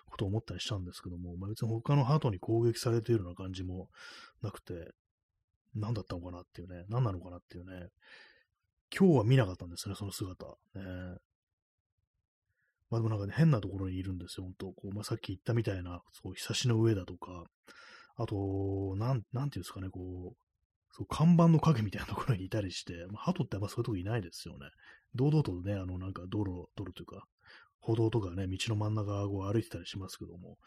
ことを思ったりしたんですけども、まあ、別に他の鳩に攻撃されているような感じもなくて、何だったのかなっていうね、何なのかなっていうね、今日は見なかったんですね、その姿。ね、まあでもなんかね、変なところにいるんですよ、本当。こう、まあ、さっき言ったみたいな、そう、ひさしの上だとか、あと、なん、なんていうんですかね、こう、そう、看板の影みたいなところにいたりして、まあ、鳩ってあんまそういうとこいないですよね。堂々とね、あの、なんか道路、道路というか、歩道とかね、道の真ん中を歩いてたりしますけども、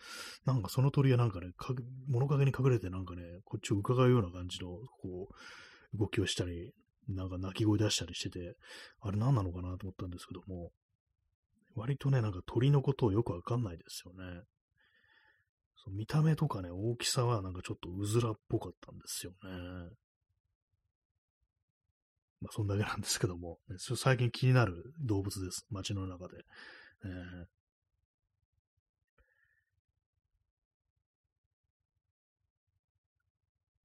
なんかその鳥はなんかね、か物陰に隠れてなんかね、こっちを伺うような感じの、こう、動きをしたり、なんか鳴き声出したりしてて、あれ何なのかなと思ったんですけども、割とね、なんか鳥のことをよくわかんないですよね。そ見た目とかね、大きさはなんかちょっとうずらっぽかったんですよね。まあ、そんだけなんですけども、ね、最近気になる動物です。街の中で。えー、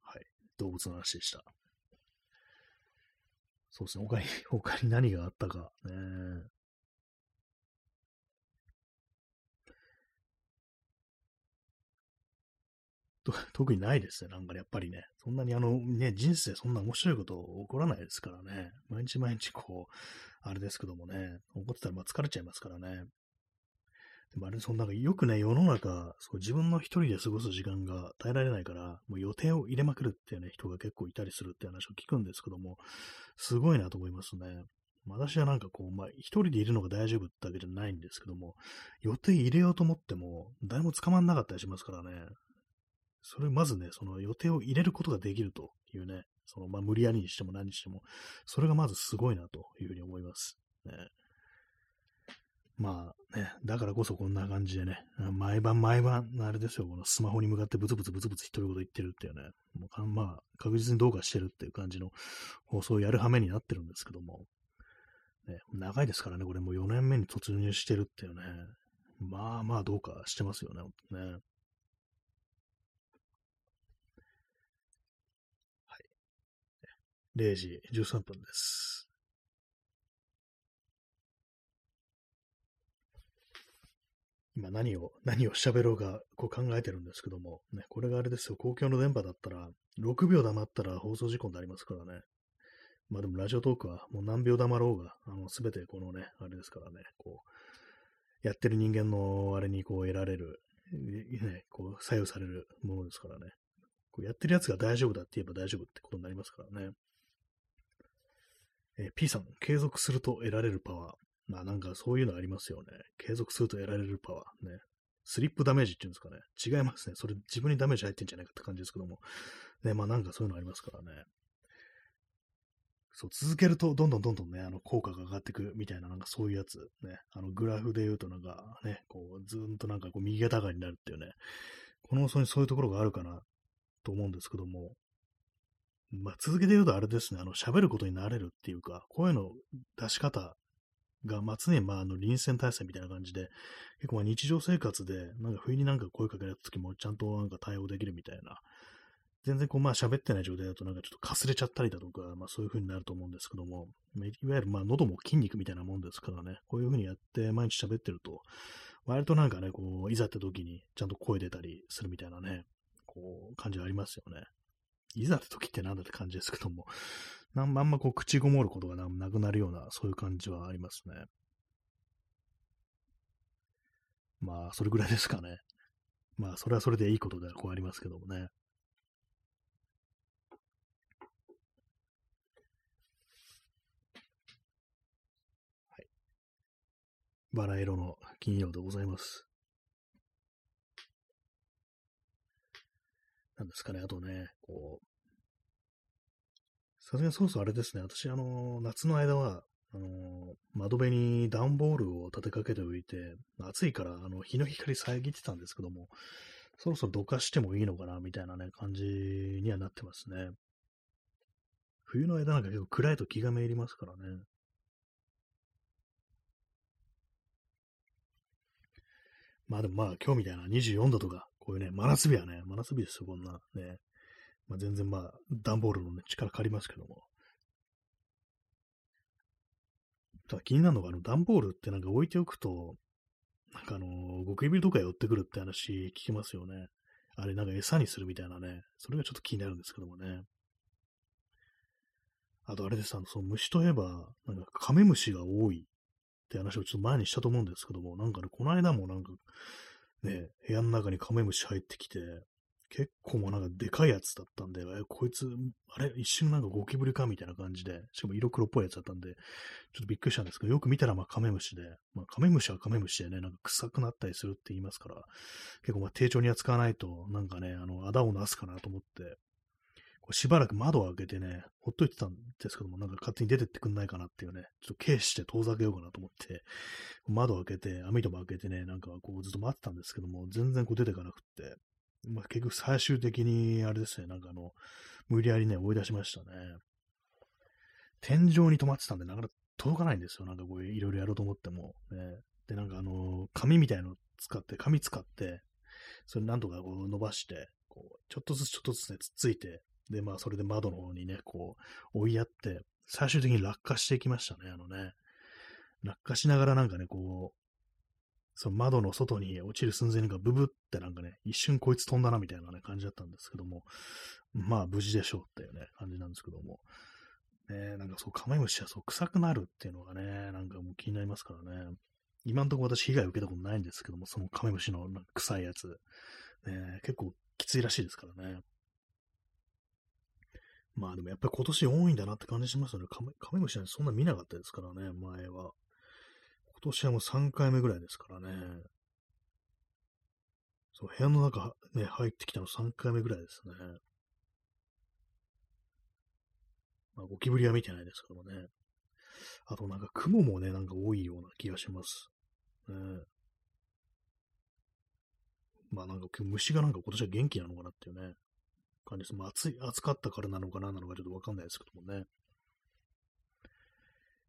はい。動物の話でした。そうですね、他に、他に何があったか、ね。特にないですね。なんかね、やっぱりね、そんなにあの、ね、人生そんな面白いこと起こらないですからね。毎日毎日こう、あれですけどもね、起こってたらまあ疲れちゃいますからね。でもあれ、そんなんかよくね、世の中、そう自分の一人で過ごす時間が耐えられないから、もう予定を入れまくるっていうね、人が結構いたりするって話を聞くんですけども、すごいなと思いますね。私はなんかこう、まあ、一人でいるのが大丈夫ってわけじゃないんですけども、予定入れようと思っても、誰も捕まんなかったりしますからね。それまずね、その予定を入れることができるというね、そのまあ無理やりにしても何にしても、それがまずすごいなというふうに思います。ね、まあね、だからこそこんな感じでね、毎晩毎晩、あれですよ、このスマホに向かってブツブツブツブツ独り言言ってるっていうね、もうまあ確実にどうかしてるっていう感じの放送をやる羽目になってるんですけども、ね、長いですからね、これもう4年目に突入してるっていうね、まあまあどうかしてますよね、本当ね。0時13分です。今何を、何を喋ろうか、こう考えてるんですけども、ね、これがあれですよ、公共の電波だったら、6秒黙ったら放送事故になりますからね。まあでもラジオトークはもう何秒黙ろうが、あの、すべてこのね、あれですからね、こう、やってる人間のあれにこう得られる、ね、こう左右されるものですからね。こうやってるやつが大丈夫だって言えば大丈夫ってことになりますからね。えー、P さん、継続すると得られるパワー。まあなんかそういうのありますよね。継続すると得られるパワー。ね。スリップダメージっていうんですかね。違いますね。それ自分にダメージ入ってんじゃないかって感じですけども。ね、まあなんかそういうのありますからね。そう、続けるとどんどんどんどんね、あの、効果が上がっていくみたいな、なんかそういうやつ。ね。あの、グラフで言うとなんかね、こう、ずーんとなんかこう、右肩上がりになるっていうね。この放送にそういうところがあるかなと思うんですけども、まあ、続けて言うとあれですね、あの、喋ることになれるっていうか、声の出し方が、まあ、常に、まあ、あの、臨戦態勢みたいな感じで、結構まあ日常生活で、なんか不意になんか声かけられた時もちゃんとなんか対応できるみたいな、全然こう、まあ、喋ってない状態だとなんかちょっとかすれちゃったりだとか、まあ、そういう風になると思うんですけども、いわゆるまあ、喉も筋肉みたいなもんですからね、こういう風にやって毎日喋ってると、割となんかね、こう、いざって時にちゃんと声出たりするみたいなね、こう、感じがありますよね。いざって時ってなんだって感じですけども、あんまこう口ごもることがなくなるような、そういう感じはありますね。まあ、それぐらいですかね。まあ、それはそれでいいことではこうありますけどもね。はい。バラ色の金曜でございます。なんですかね、あとね、こう、さすがにそろそろあれですね、私、あの、夏の間は、あの、窓辺に段ボールを立てかけておいて、暑いから、あの、日の光遮ってたんですけども、そろそろどかしてもいいのかな、みたいなね、感じにはなってますね。冬の間なんか結構暗いと気がめいりますからね。まあでもまあ今日みたいな24度とかこういうね、真夏日はね、真夏日ですよ、こんなね。まあ、全然まあ、段ボールの、ね、力借りますけども。ただ気になるのが、あの、段ボールってなんか置いておくと、なんかあのー、ゴキブリとか寄ってくるって話聞きますよね。あれなんか餌にするみたいなね。それがちょっと気になるんですけどもね。あとあれです、あの、その虫といえば、なんかカメムシが多いって話をちょっと前にしたと思うんですけども、なんかね、この間もなんか、ね、部屋の中にカメムシ入ってきて、結構もうなんかでかいやつだったんで、こいつ、あれ？一瞬なんかゴキブリかみたいな感じで、しかも色黒っぽいやつだったんで、ちょっとびっくりしたんですけど、よく見たらまあカメムシで、まあカメムシはカメムシでね、なんか臭くなったりするって言いますから、結構まあ丁重に扱わないと、なんかね、あの、あだをなすかなと思って、しばらく窓を開けてね、ほっといてたんですけども、なんか勝手に出てってくんないかなっていうね、ちょっと軽視して遠ざけようかなと思って、窓を開けて、網戸も開けてね、なんかこうずっと待ってたんですけども、全然こう出てかなくって、まあ、結局最終的に、あれですね、なんかあの、無理やりね、追い出しましたね。天井に止まってたんで、なかなか届かないんですよ。なんかこういろいろやろうと思っても。ね、で、なんかあの、紙みたいの使って、紙使って、それなんとかこう伸ばして、こう、ちょっとずつちょっとずつね、つっついて、で、まあ、それで窓の方にね、こう、追いやって、最終的に落下していきましたね、あのね。落下しながらなんかね、こう、その窓の外に落ちる寸前にブブってなんかね、一瞬こいつ飛んだなみたいなね、感じだったんですけども、まあ無事でしょうっていうね、感じなんですけども。ね、なんかそう、カメムシはそう臭くなるっていうのがね、なんかもう気になりますからね。今んとこ私被害受けたことないんですけども、そのカメムシの臭いやつ、ね、結構きついらしいですからね。まあでもやっぱり今年多いんだなって感じしますよね。カメカメムシはそんな見なかったですからね、前は。今年はもう3回目ぐらいですからね。そう、部屋の中ね、入ってきたの3回目ぐらいですね。まあ、ゴキブリは見てないですけどもね。あとなんか雲もね、なんか多いような気がします。ね、まあなんか虫がなんか今年は元気なのかなっていうね、感じです。まあ暑い、暑かったからなのかななのかちょっとわかんないですけどもね。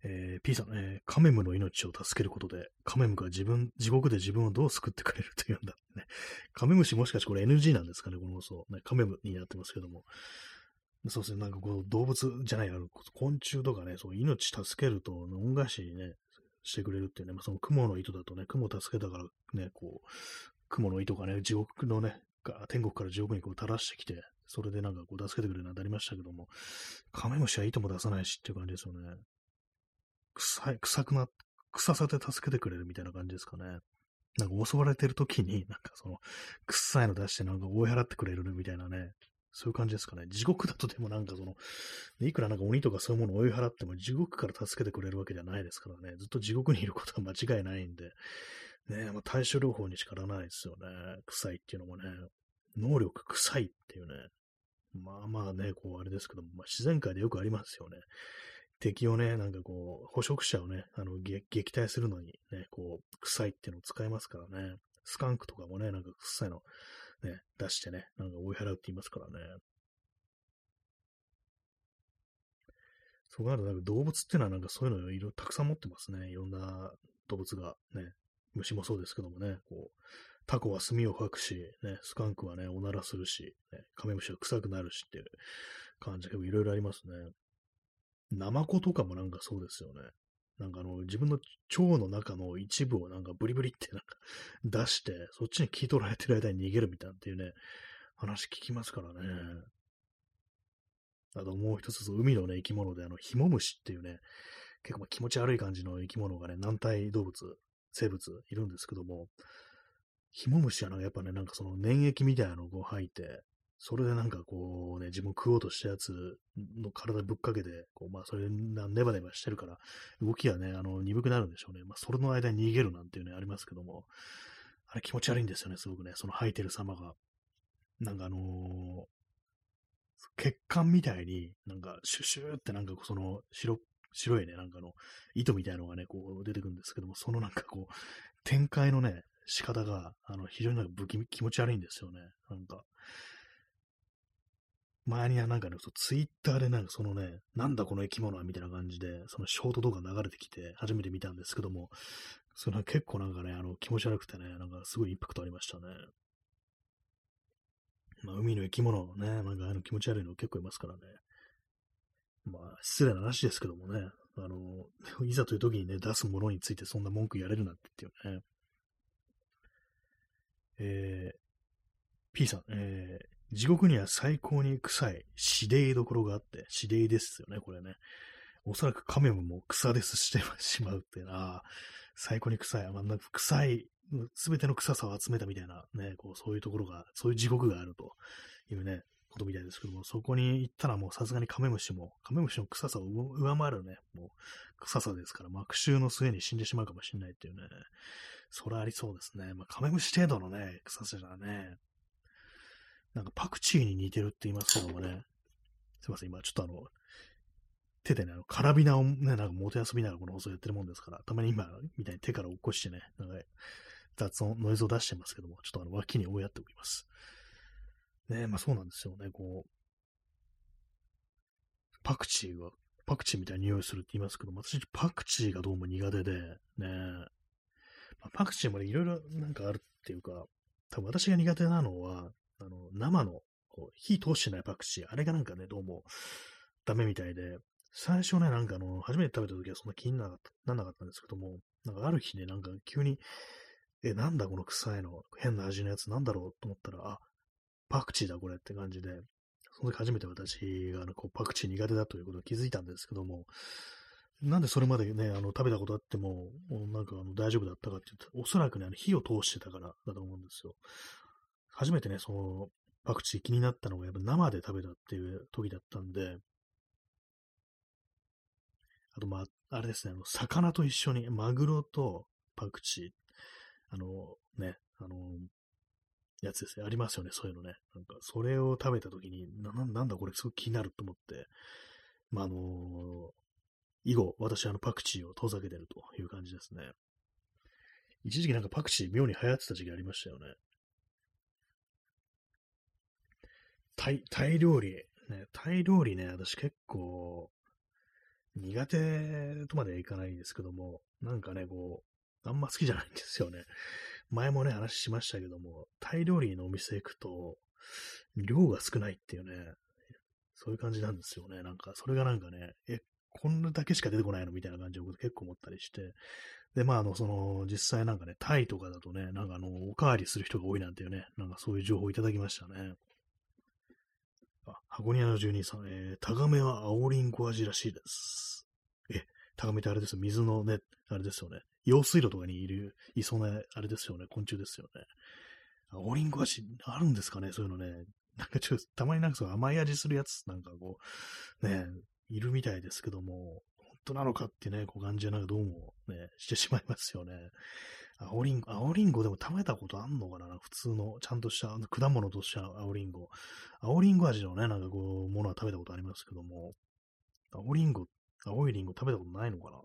えー、P さん、えー、カメムの命を助けることで、カメムが自分、地獄で自分をどう救ってくれるというんだね。カメムシもしかしてこれ NG なんですかね、この放送。ね、カメムになってますけども。そうですね、なんかこう動物じゃない、あの昆虫とかね、そう命助けると恩返しにね、してくれるっていうね、まあ、その雲の糸だとね、雲助けたからね、こう、雲の糸がね、地獄のね、天国から地獄にこう垂らしてきて、それでなんかこう助けてくれるなんてありましたけども、カメムシは糸も出さないしっていう感じですよね。臭い、臭くな、臭さで助けてくれるみたいな感じですかね。なんか襲われてる時に、なんかその、臭いの出してなんか追い払ってくれるみたいなね、そういう感じですかね。地獄だとでもなんかその、いくらなんか鬼とかそういうものを追い払っても地獄から助けてくれるわけじゃないですからね。ずっと地獄にいることは間違いないんで、ね、まあ、対処療法にしかならないですよね。臭いっていうのもね。能力臭いっていうね。まあまあね、こうあれですけども、まあ、自然界でよくありますよね。敵をね、なんかこう、捕食者をね、あの撃退するのにね、こう、臭いっていうのを使いますからね。スカンクとかもね、なんか臭いのね、出してね、なんか追い払うって言いますからね。そうなると、なんか動物っていうのはなんかそういうのをいろいろたくさん持ってますね。いろんな動物がね、虫もそうですけどもね、こう、タコは炭を吐くし、ね、スカンクはね、おならするし、ね、カメムシは臭くなるしっていう感じがいろいろありますね。ナマコとかもなんかそうですよね。なんかあの、自分の腸の中の一部をなんかブリブリってなんか出して、そっちに聞い取られてる間に逃げるみたいなっていうね、話聞きますからね。あともう一つ、海のね、生き物で、あの、ヒモムシっていうね、結構気持ち悪い感じの生き物がね、軟体動物、生物いるんですけども、ヒモムシはなんかやっぱね、なんかその粘液みたいなのをこう吐いて、それでなんかこうね、自分食おうとしたやつの体ぶっかけて、こうまあそれネバネバしてるから、動きがね、あの、鈍くなるんでしょうね。まあそれの間に逃げるなんていうね、ありますけども、あれ気持ち悪いんですよね、すごくね、その吐いてる様が。なんかあのー、血管みたいに、なんかシュシューってなんかその白、白いね、なんかの糸みたいのがね、こう出てくるんですけども、そのなんかこう、展開のね、仕方が、あの、非常になんか不気味気持ち悪いんですよね。なんか、前にはなんかね、ツイッターでなんかそのね、なんだこの生き物はみたいな感じで、そのショート動画流れてきて、初めて見たんですけども、それは結構なんかね、あの、気持ち悪くてね、なんかすごいインパクトありましたね。まあ、海の生き物ね、なんかあの気持ち悪いの結構いますからね。まあ、失礼な話ですけどもね、あの、いざという時にね、出すものについてそんな文句やれるなんてっていうね。えー、P さん、えー、地獄には最高に臭い死霊どころがあって、死霊ですよね、これね。おそらくカメムも草ですしてしまうっていうな、最高に臭い。まあ、なんか臭い、すべての臭さを集めたみたいな、ね、こう、そういうところが、そういう地獄があるというね、ことみたいですけども、そこに行ったらもうさすがにカメムシも、カメムシの臭さを上回るね、もう臭さですから、膜臭の末に死んでしまうかもしれないっていうね、それありそうですね。まあ、カメムシ程度のね、臭さじゃね、なんかパクチーに似てるって言いますけどもね、すいません、今ちょっとあの、手でね、あの、カラビナをね、なんか元遊びながらこの放送やってるもんですから、たまに今みたいに手から起こしてね、なんか雑音、ノイズを出してますけども、ちょっとあの脇に追いやっておきます。ねまあそうなんですよね、こう、パクチーが、パクチーみたいな匂いするって言いますけど、私パクチーがどうも苦手で、ね。まあ、パクチーもね、いろいろなんかあるっていうか、多分私が苦手なのは、あの、生の、こう火通してないパクチー、あれがなんかね、どうもダメみたいで、最初ね、なんかあの、初めて食べた時はそんな気にならななかったんですけども、なんかある日ね、なんか急に、え、なんだこの臭いの、変な味のやつなんだろうと思ったら、あ、パクチーだこれって感じで、その時初めて私があのこうパクチー苦手だということを気づいたんですけども、なんでそれまでね、あの食べたことあっても、なんかあの大丈夫だったかって言うと、おそらくね、あの火を通してたからだと思うんですよ。初めてね、そのパクチー気になったのがやっぱ生で食べたっていう時だったんで、あと、まあ、あれですね、あの、魚と一緒に、マグロとパクチー、あの、ね、あの、やつですね。ありますよね、そういうのね。なんか、それを食べたときに、な、なんだこれ、すごく気になると思って、まあ、あのー、以後、私、あの、パクチーを遠ざけてるという感じですね。一時期なんかパクチー妙に流行ってた時期ありましたよね。タイ、タイ料理、ね、タイ料理ね、私結構、苦手とまではいかないんですけども、なんかね、こう、あんま好きじゃないんですよね。前もね、話しましたけども、タイ料理のお店行くと、量が少ないっていうね、そういう感じなんですよね。なんか、それがなんかね、え、こんなだけしか出てこないの？みたいな感じを結構思ったりして。で、まあ、あの、その、実際なんかね、タイとかだとね、なんかあの、おかわりする人が多いなんていうね、なんかそういう情報をいただきましたね。あ、箱庭の住人さん、えー、タガメは青リンゴ味らしいです。え、タガメってあれです、水のね、あれですよね。用水路とかにいる、いそうな、あれですよね、昆虫ですよね。青リンゴ味あるんですかね、そういうのね。なんかちょっと、たまになんかそう甘い味するやつ、なんかこう、ね、いるみたいですけども、本当なのかってね、こう感じはなんかどうもね、してしまいますよね。青リンゴ、青リンゴでも食べたことあんのかな？普通の、ちゃんとした果物とした青リンゴ。青リンゴ味のね、なんかこう、ものは食べたことありますけども、青リンゴ、青いリンゴ食べたことないのかな、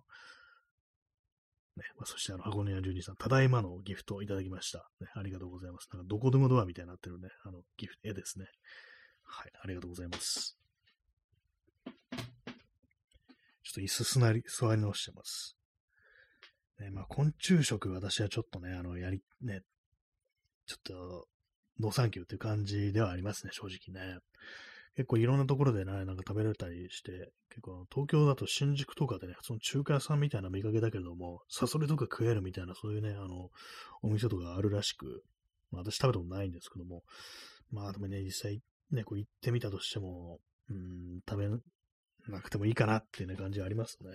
まあ、そしてあの、箱根屋十二さん、ただいまのギフトをいただきました。ね、ありがとうございます。なんか、どこでもドアみたいになってるね、あの、ギフト、絵ですね。はい、ありがとうございます。ちょっと椅子座り、座り直してます。ね、まあ、昆虫食、私はちょっとね、あの、やり、ね、ちょっと、ノーサンキューっていう感じではありますね、正直ね。結構いろんなところでね、なんか食べられたりして、結構東京だと新宿とかでね、その中華屋さんみたいな見かけだけれども、サソリとか食えるみたいな、そういうね、あの、お店とかあるらしく、まあ私食べたことないんですけども、まあでもね、実際ね、こう行ってみたとしても、うん、食べなくてもいいかなっていうね、感じはありますね。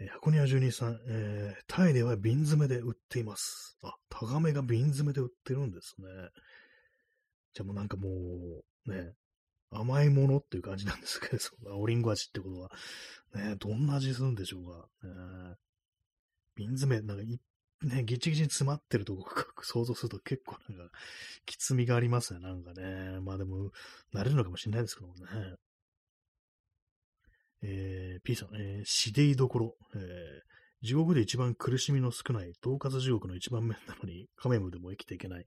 えー、箱庭住人さん、えー、タイでは瓶詰めで売っています。あ、タガメが瓶詰めで売ってるんですね。じゃあもうなんかもう、ね、甘いものっていう感じなんですけど、その青リンゴ味ってことは、ね、どんな味するんでしょうか。え、瓶詰め、なんかい、ね、ギチギチに詰まってるとこ想像すると結構なんか、きつみがありますね、なんかね。まあでも、慣れるのかもしれないですけどもね。えー、P さん、えー、死でいどころ、えー、地獄で一番苦しみの少ない、統括地獄の一番目なのに、カメムでも生きていけない、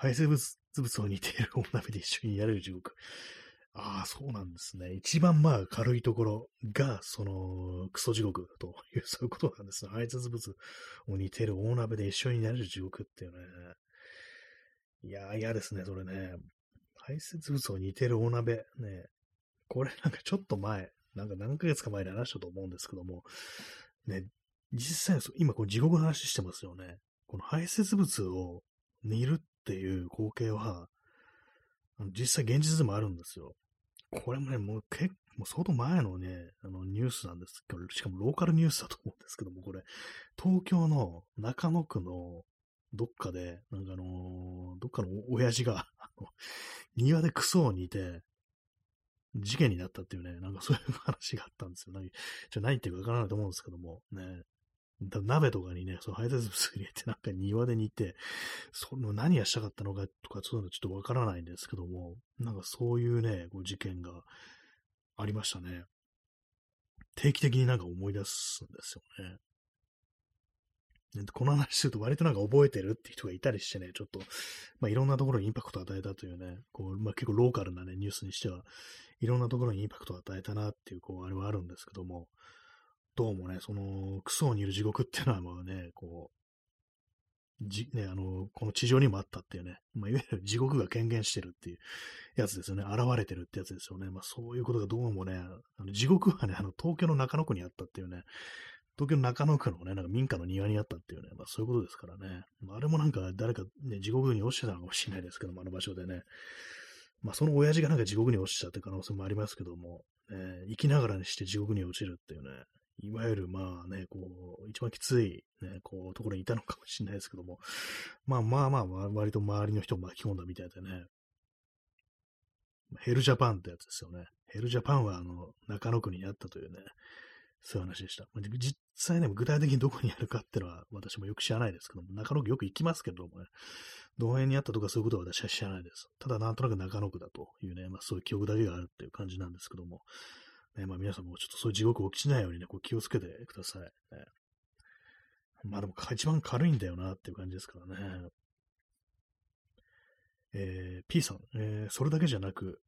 排泄物物を似ているお鍋で一緒にやれる地獄。ああ、そうなんですね。一番まあ軽いところが、その、クソ地獄という、そういうことなんですね。排泄物を似ている大鍋で一緒になれる地獄っていうね。いやー、嫌ですね、それね。排泄物を似てる大鍋。ね。これなんかちょっと前、なんか何ヶ月か前に話したと思うんですけども、ね、実際、今こう地獄の話してますよね。この排泄物を煮るっっていう光景は、実際現実でもあるんですよ。これもね、もう結構、相当前のね、あのニュースなんですけど、しかもローカルニュースだと思うんですけども、これ、東京の中野区のどっかで、なんかあのー、どっかの親父が、庭でクソを煮て、事件になったっていうね、なんかそういう話があったんですよ。何、じゃ何言ってるかわからないと思うんですけども、ね。鍋とかにね、その配達物入れて、なんか庭で煮て、その何がしたかったのかとか、そういうのちょっとわからないんですけども、なんかそういうね、こう事件がありましたね。定期的になんか思い出すんですよね。この話すると割となんか覚えてるって人がいたりしてね、ちょっと、まあ、いろんなところにインパクトを与えたというね、こう、まあ、結構ローカルなね、ニュースにしては、いろんなところにインパクトを与えたなっていう、こう、あれはあるんですけども、どうもね、その、クソを煮る地獄っていうのはまあね、こうじ、ね、あの、この地上にもあったっていうね、まあ、いわゆる地獄が権限してるっていうやつですよね。現れてるってやつですよね。まあ、そういうことがどうもね、あの地獄はね、あの、東京の中野区にあったっていうね、東京の中野区のね、なんか民家の庭にあったっていうね、まあそういうことですからね。まあ、あれもなんか誰かね、地獄に落ちてたのかもしれないですけども、あの場所でね。まあその親父がなんか地獄に落ちたって可能性もありますけども、ね、生きながらにして地獄に落ちるっていうね、いわゆるまあね、こう、一番きついね、こう、ところにいたのかもしれないですけども、まあまあまあ、割と周りの人を巻き込んだみたいでね、ヘルジャパンってやつですよね。ヘルジャパンはあの、中野区にあったというね、そういう話でした。実際ね、具体的にどこにあるかっていうのは私もよく知らないですけども、中野区よく行きますけどもね、どの辺にあったとかそういうことは私は知らないです。ただなんとなく中野区だというね、まあそういう記憶だけがあるっていう感じなんですけども、ね、まあ皆さんもちょっとそういう地獄起きないようにね、こう気をつけてください。ね、まあでも一番軽いんだよなっていう感じですからね。えー、P さん、えー、それだけじゃなく、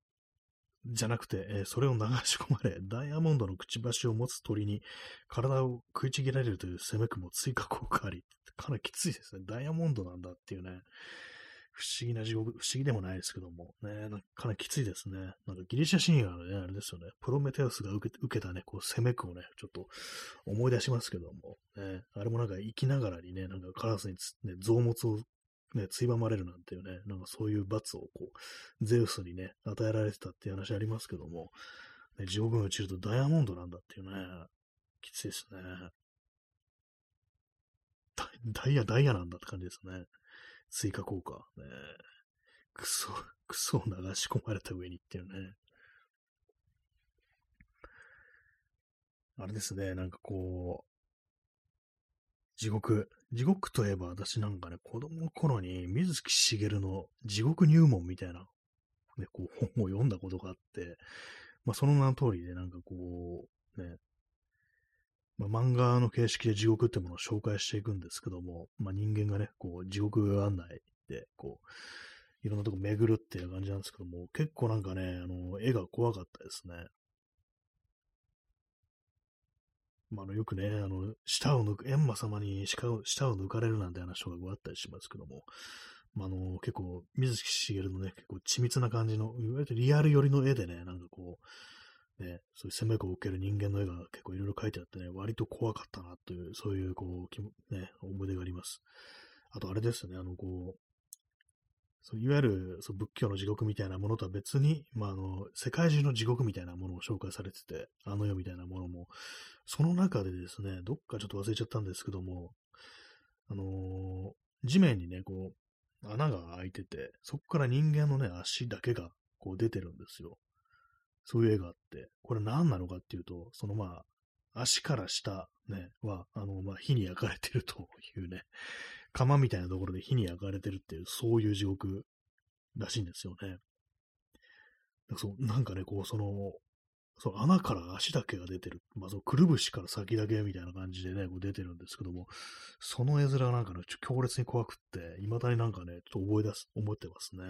じゃなくて、えー、それを流し込まれ、ダイヤモンドのくちばしを持つ鳥に体を食いちぎられるという攻めくも追加効果あり、かなりきついですね。ダイヤモンドなんだっていうね、不思議な地獄、不思議でもないですけども、ね、かなりきついですね。なんかギリシャ神話のね、あれですよね、プロメテウスが受け受けたね、こう攻めくをね、ちょっと思い出しますけども、ね、あれもなんか生きながらにね、なんかカラスにつ、ね、臓物をね、ついばまれるなんていうね、なんかそういう罰をこう、ゼウスにね、与えられてたっていう話ありますけども、ね、地獄に落ちるとダイヤモンドなんだっていうね、きついですね。ダイヤ、ダイヤなんだって感じですね。追加効果。ね、クソ、クソを流し込まれた上にっていうね。あれですね、なんかこう、地獄。地獄といえば私なんかね、子供の頃に水木しげるの地獄入門みたいな、ね、こう本を読んだことがあって、まあその名の通りでなんかこう、ね、まあ、漫画の形式で地獄ってものを紹介していくんですけども、まあ人間がね、こう地獄案内で、こう、いろんなとこ巡るっていう感じなんですけども、結構なんかね、あの、絵が怖かったですね。まあ、のよくね、あの、舌を抜く、閻魔様に舌を抜かれるなんて話とかがあったりしますけども、まあ、の、結構、水木しげるのね、結構緻密な感じの、いわゆるリアル寄りの絵でね、なんかこう、ね、そういう攻めを受ける人間の絵が結構いろいろ描いてあってね、割と怖かったなという、そういう、こう、ね、思い出があります。あと、あれですね、あの、こう、そういわゆるそう仏教の地獄みたいなものとは別に、まあ、あの、世界中の地獄みたいなものを紹介されてて、あの世みたいなものも、その中でですね、どっかちょっと忘れちゃったんですけども、あのー、地面にね、こう、穴が開いてて、そこから人間のね、足だけがこう出てるんですよ。そういう絵があって、これ何なのかっていうと、そのまあ、足から下ね、は、あの、まあ、火に焼かれてるというね、釜みたいなところで火に焼かれてるっていう、そういう地獄らしいんですよね。そうなんかね、こう、その、そう、穴から足だけが出てる。まあ、そのくるぶしから先だけみたいな感じでね、こう出てるんですけども、その絵面がなんかね、強烈に怖くって、未だになんかね、ちょっと覚え出す、思ってますね。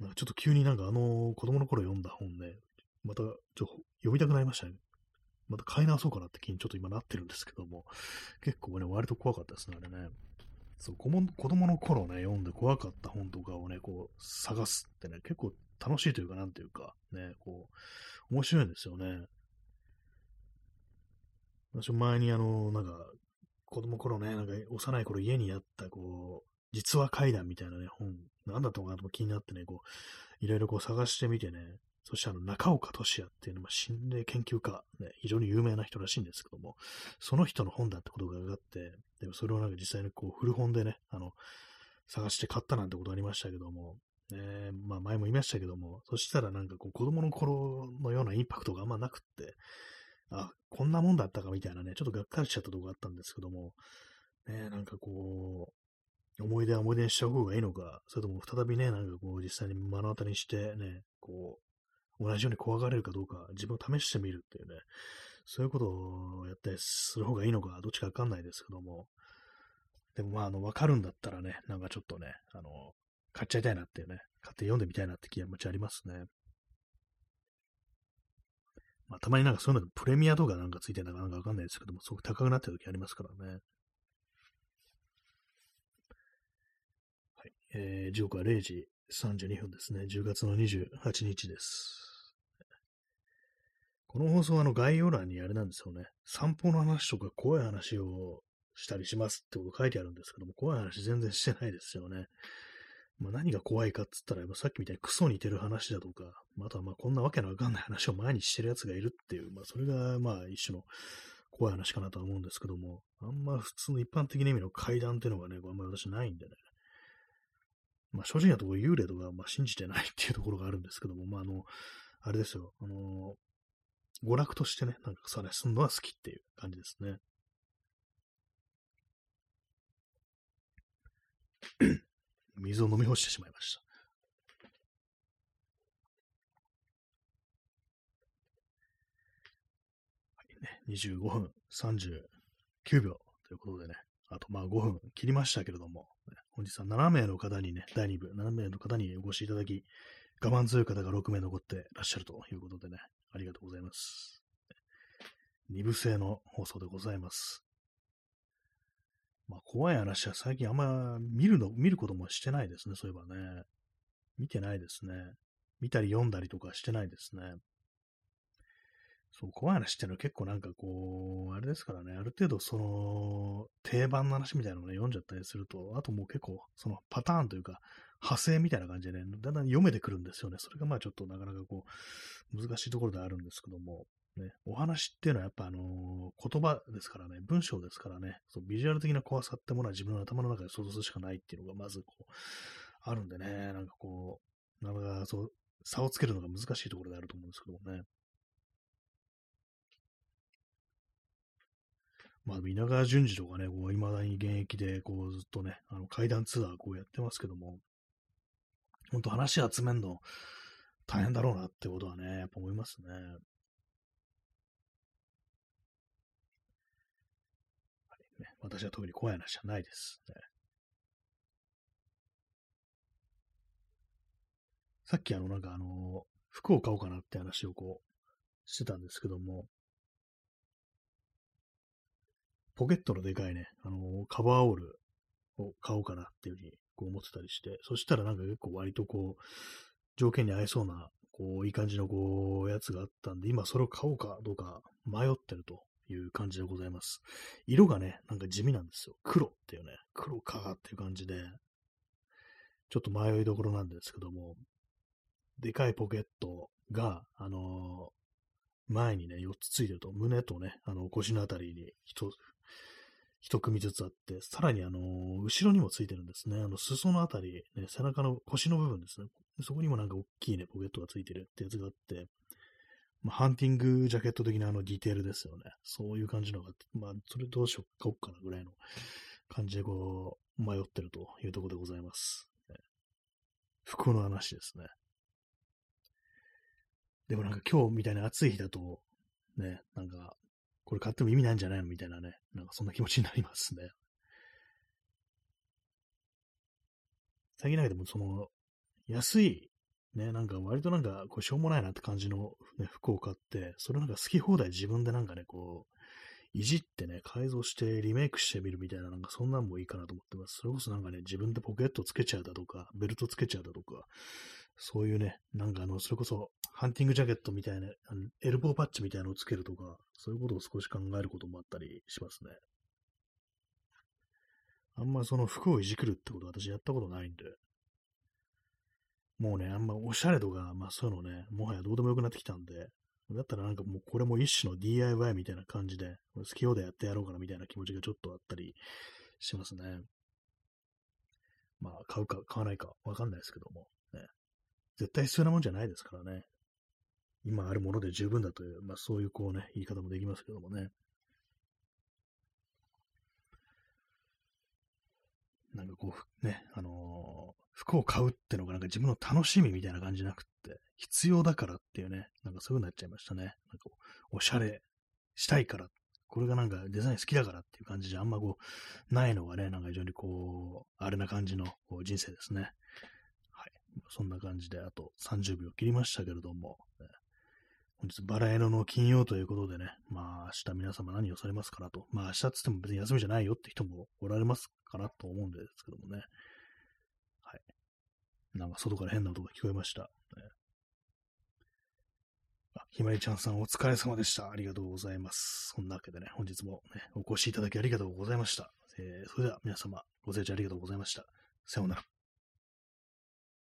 ちょっと急になんかあの子供の頃読んだ本ね、またちょっと読みたくなりましたね。また買い直そうかなって気にちょっと今なってるんですけども、結構ね、割と怖かったですね、あれね。そう、子供の頃ね、読んで怖かった本とかをね、こう、探すってね、結構楽しいというか、なんていうか、ね、こう、面白いんですよね。私も前にあの、なんか、子供頃ね、なんか幼い頃家にあった、こう、実話怪談みたいなね、本、なんだったかなと気になってね、こう、いろいろこう探してみてね、そしてあの、中岡俊也っていうのは心霊研究家、ね、非常に有名な人らしいんですけども、その人の本だってことが分かって、でもそれをなんか実際にこう、古本でね、あの、探して買ったなんてことありましたけども、えまあ前も言いましたけども、そしたらなんかこう子供の頃のようなインパクトがあんまなくって、あ、こんなもんだったかみたいなね、ちょっとがっかりしちゃったとこがあったんですけども、ね、なんかこう、思い出は思い出にしちゃう方がいいのか、それとも再びね、なんかこう実際に目の当たりにしてね、こう、同じように怖がれるかどうか、自分を試してみるっていうね、そういうことをやったりする方がいいのか、どっちかわかんないですけども、でもまあ、あの、わかるんだったらね、なんかちょっとね、あの、買っちゃいたいなっていうね、買って読んでみたいなって気持ちありますね。まあ、たまになんかそういうのプレミアとかなんかついてるのかなんかわかんないですけども、すごく高くなってる時ありますからね。えー、時刻は0時32分ですね。10月の28日です。この放送はあの概要欄にあれなんですよね。散歩の話とか怖い話をしたりしますってこと書いてあるんですけども、怖い話全然してないですよね。まあ、何が怖いかっつったら、さっきみたいにクソ似てる話だとか、あとはまあこんなわけのわかんない話を毎日してる奴がいるっていう、まあそれがまあ一種の怖い話かなとは思うんですけども、あんま普通の一般的な意味の階段っていうのがね、あんまり私ないんでね。まあ正直なところ幽霊とかまあ信じてないっていうところがあるんですけども、まああの、あれですよ、あの、娯楽としてね、なんかそれすんのは好きっていう感じですね。水を飲み干してしまいました。はいね、25分39秒ということでね、あとまあ5分切りましたけれども、本日は7名の方にね、第2部、7名の方にお越しいただき、我慢強い方が6名残ってらっしゃるということでね、ありがとうございます。2部制の放送でございます。まあ、怖い話は最近あんま見るの、見ることもしてないですね、そういえばね。見てないですね。見たり読んだりとかしてないですね。そう、怖い話っていうのは結構なんかこう、あれですからね、ある程度その、定番の話みたいなのをね、読んじゃったりすると、あともう結構、そのパターンというか、派生みたいな感じでね、だんだん読めてくるんですよね。それがまあちょっとなかなかこう、難しいところであるんですけども、ね、お話っていうのはやっぱあのー、言葉ですからね、文章ですからね、そうビジュアル的な怖さってものは自分の頭の中で想像するしかないっていうのがまずこう、あるんでね、なんかこう、なかなかそう、差をつけるのが難しいところであると思うんですけどもね。まあ、稲川淳二とかね、こう、未だに現役で、こう、ずっとね、あの、階段ツアーこうやってますけども、本当話集めんの大変だろうなってことはね、やっぱ思いますね。ね、私は特に怖い話はないです、ね。さっきあの、なんかあの、服を買おうかなって話をこう、してたんですけども、ポケットのでかいね、あの、カバーオールを買おうかなっていうふうにこう思ってたりして、そしたらなんか結構割とこう、条件に合いそうな、こう、いい感じのこう、やつがあったんで、今それを買おうかどうか迷ってるという感じでございます。色がね、なんか地味なんですよ。黒っていうね、黒かっていう感じで、ちょっと迷いどころなんですけども、でかいポケットが、あのー、前にね、4つついてると、胸とね、あの、腰のあたりに1、一組ずつあって、さらにあの、後ろにもついてるんですね。あの、裾のあたり、ね、背中の腰の部分ですね。そこにもなんか大きいね、ポケットがついてるってやつがあって、まあ、ハンティングジャケット的なあのディテールですよね。そういう感じのがあって、まあ、それどうしようか、買おうかなぐらいの感じでこう、迷ってるというところでございます。服の話ですね。でもなんか今日みたいな暑い日だと、ね、なんか、これ買っても意味ないんじゃないの？みたいなね、なんかそんな気持ちになりますね。最近なんかでもその、安いね、なんか割となんか、こう、しょうもないなって感じの、ね、服を買って、それなんか好き放題自分でなんかね、こう、いじってね、改造してリメイクしてみるみたいな、なんかそんなんもいいかなと思ってます。それこそなんかね、自分でポケットつけちゃうだとか、ベルトつけちゃうだとか、そういうね、なんかあの、それこそ、ハンティングジャケットみたいな、あのエルボーパッチみたいなのをつけるとか、そういうことを少し考えることもあったりしますね。あんまその服をいじくるってことは私やったことないんで、もうね、あんまおしゃれとか、まあそういうのね、もはやどうでもよくなってきたんで、だったらなんかもうこれも一種の DIY みたいな感じで、好き放題やってやろうかなみたいな気持ちがちょっとあったりしますね。まあ買うか買わないかわかんないですけども、絶対必要なもんじゃないですからね。今あるもので十分だという、まあそういうこうね、言い方もできますけどもね。なんかこう、ね、あのー、服を買うってのがなんか自分の楽しみみたいな感じじゃなくって、必要だからっていうね、なんかそういう風になっちゃいましたね。なんかおしゃれしたいから、これがなんかデザイン好きだからっていう感じじゃあんまこう、ないのがね、なんか非常にこう、あれな感じのこう人生ですね。そんな感じで、あと30秒切りましたけれども、ね、本日バラ色の金曜ということでね、まあ明日皆様何をされますかなと。まあ明日っつっても別に休みじゃないよって人もおられますかなと思うんですけどもね。はい。なんか外から変な音が聞こえました。ね、あひまりちゃんさんお疲れ様でした。ありがとうございます。そんなわけでね、本日も、ね、お越しいただきありがとうございました。えー、それでは皆様、ご清聴ありがとうございました。さようなら。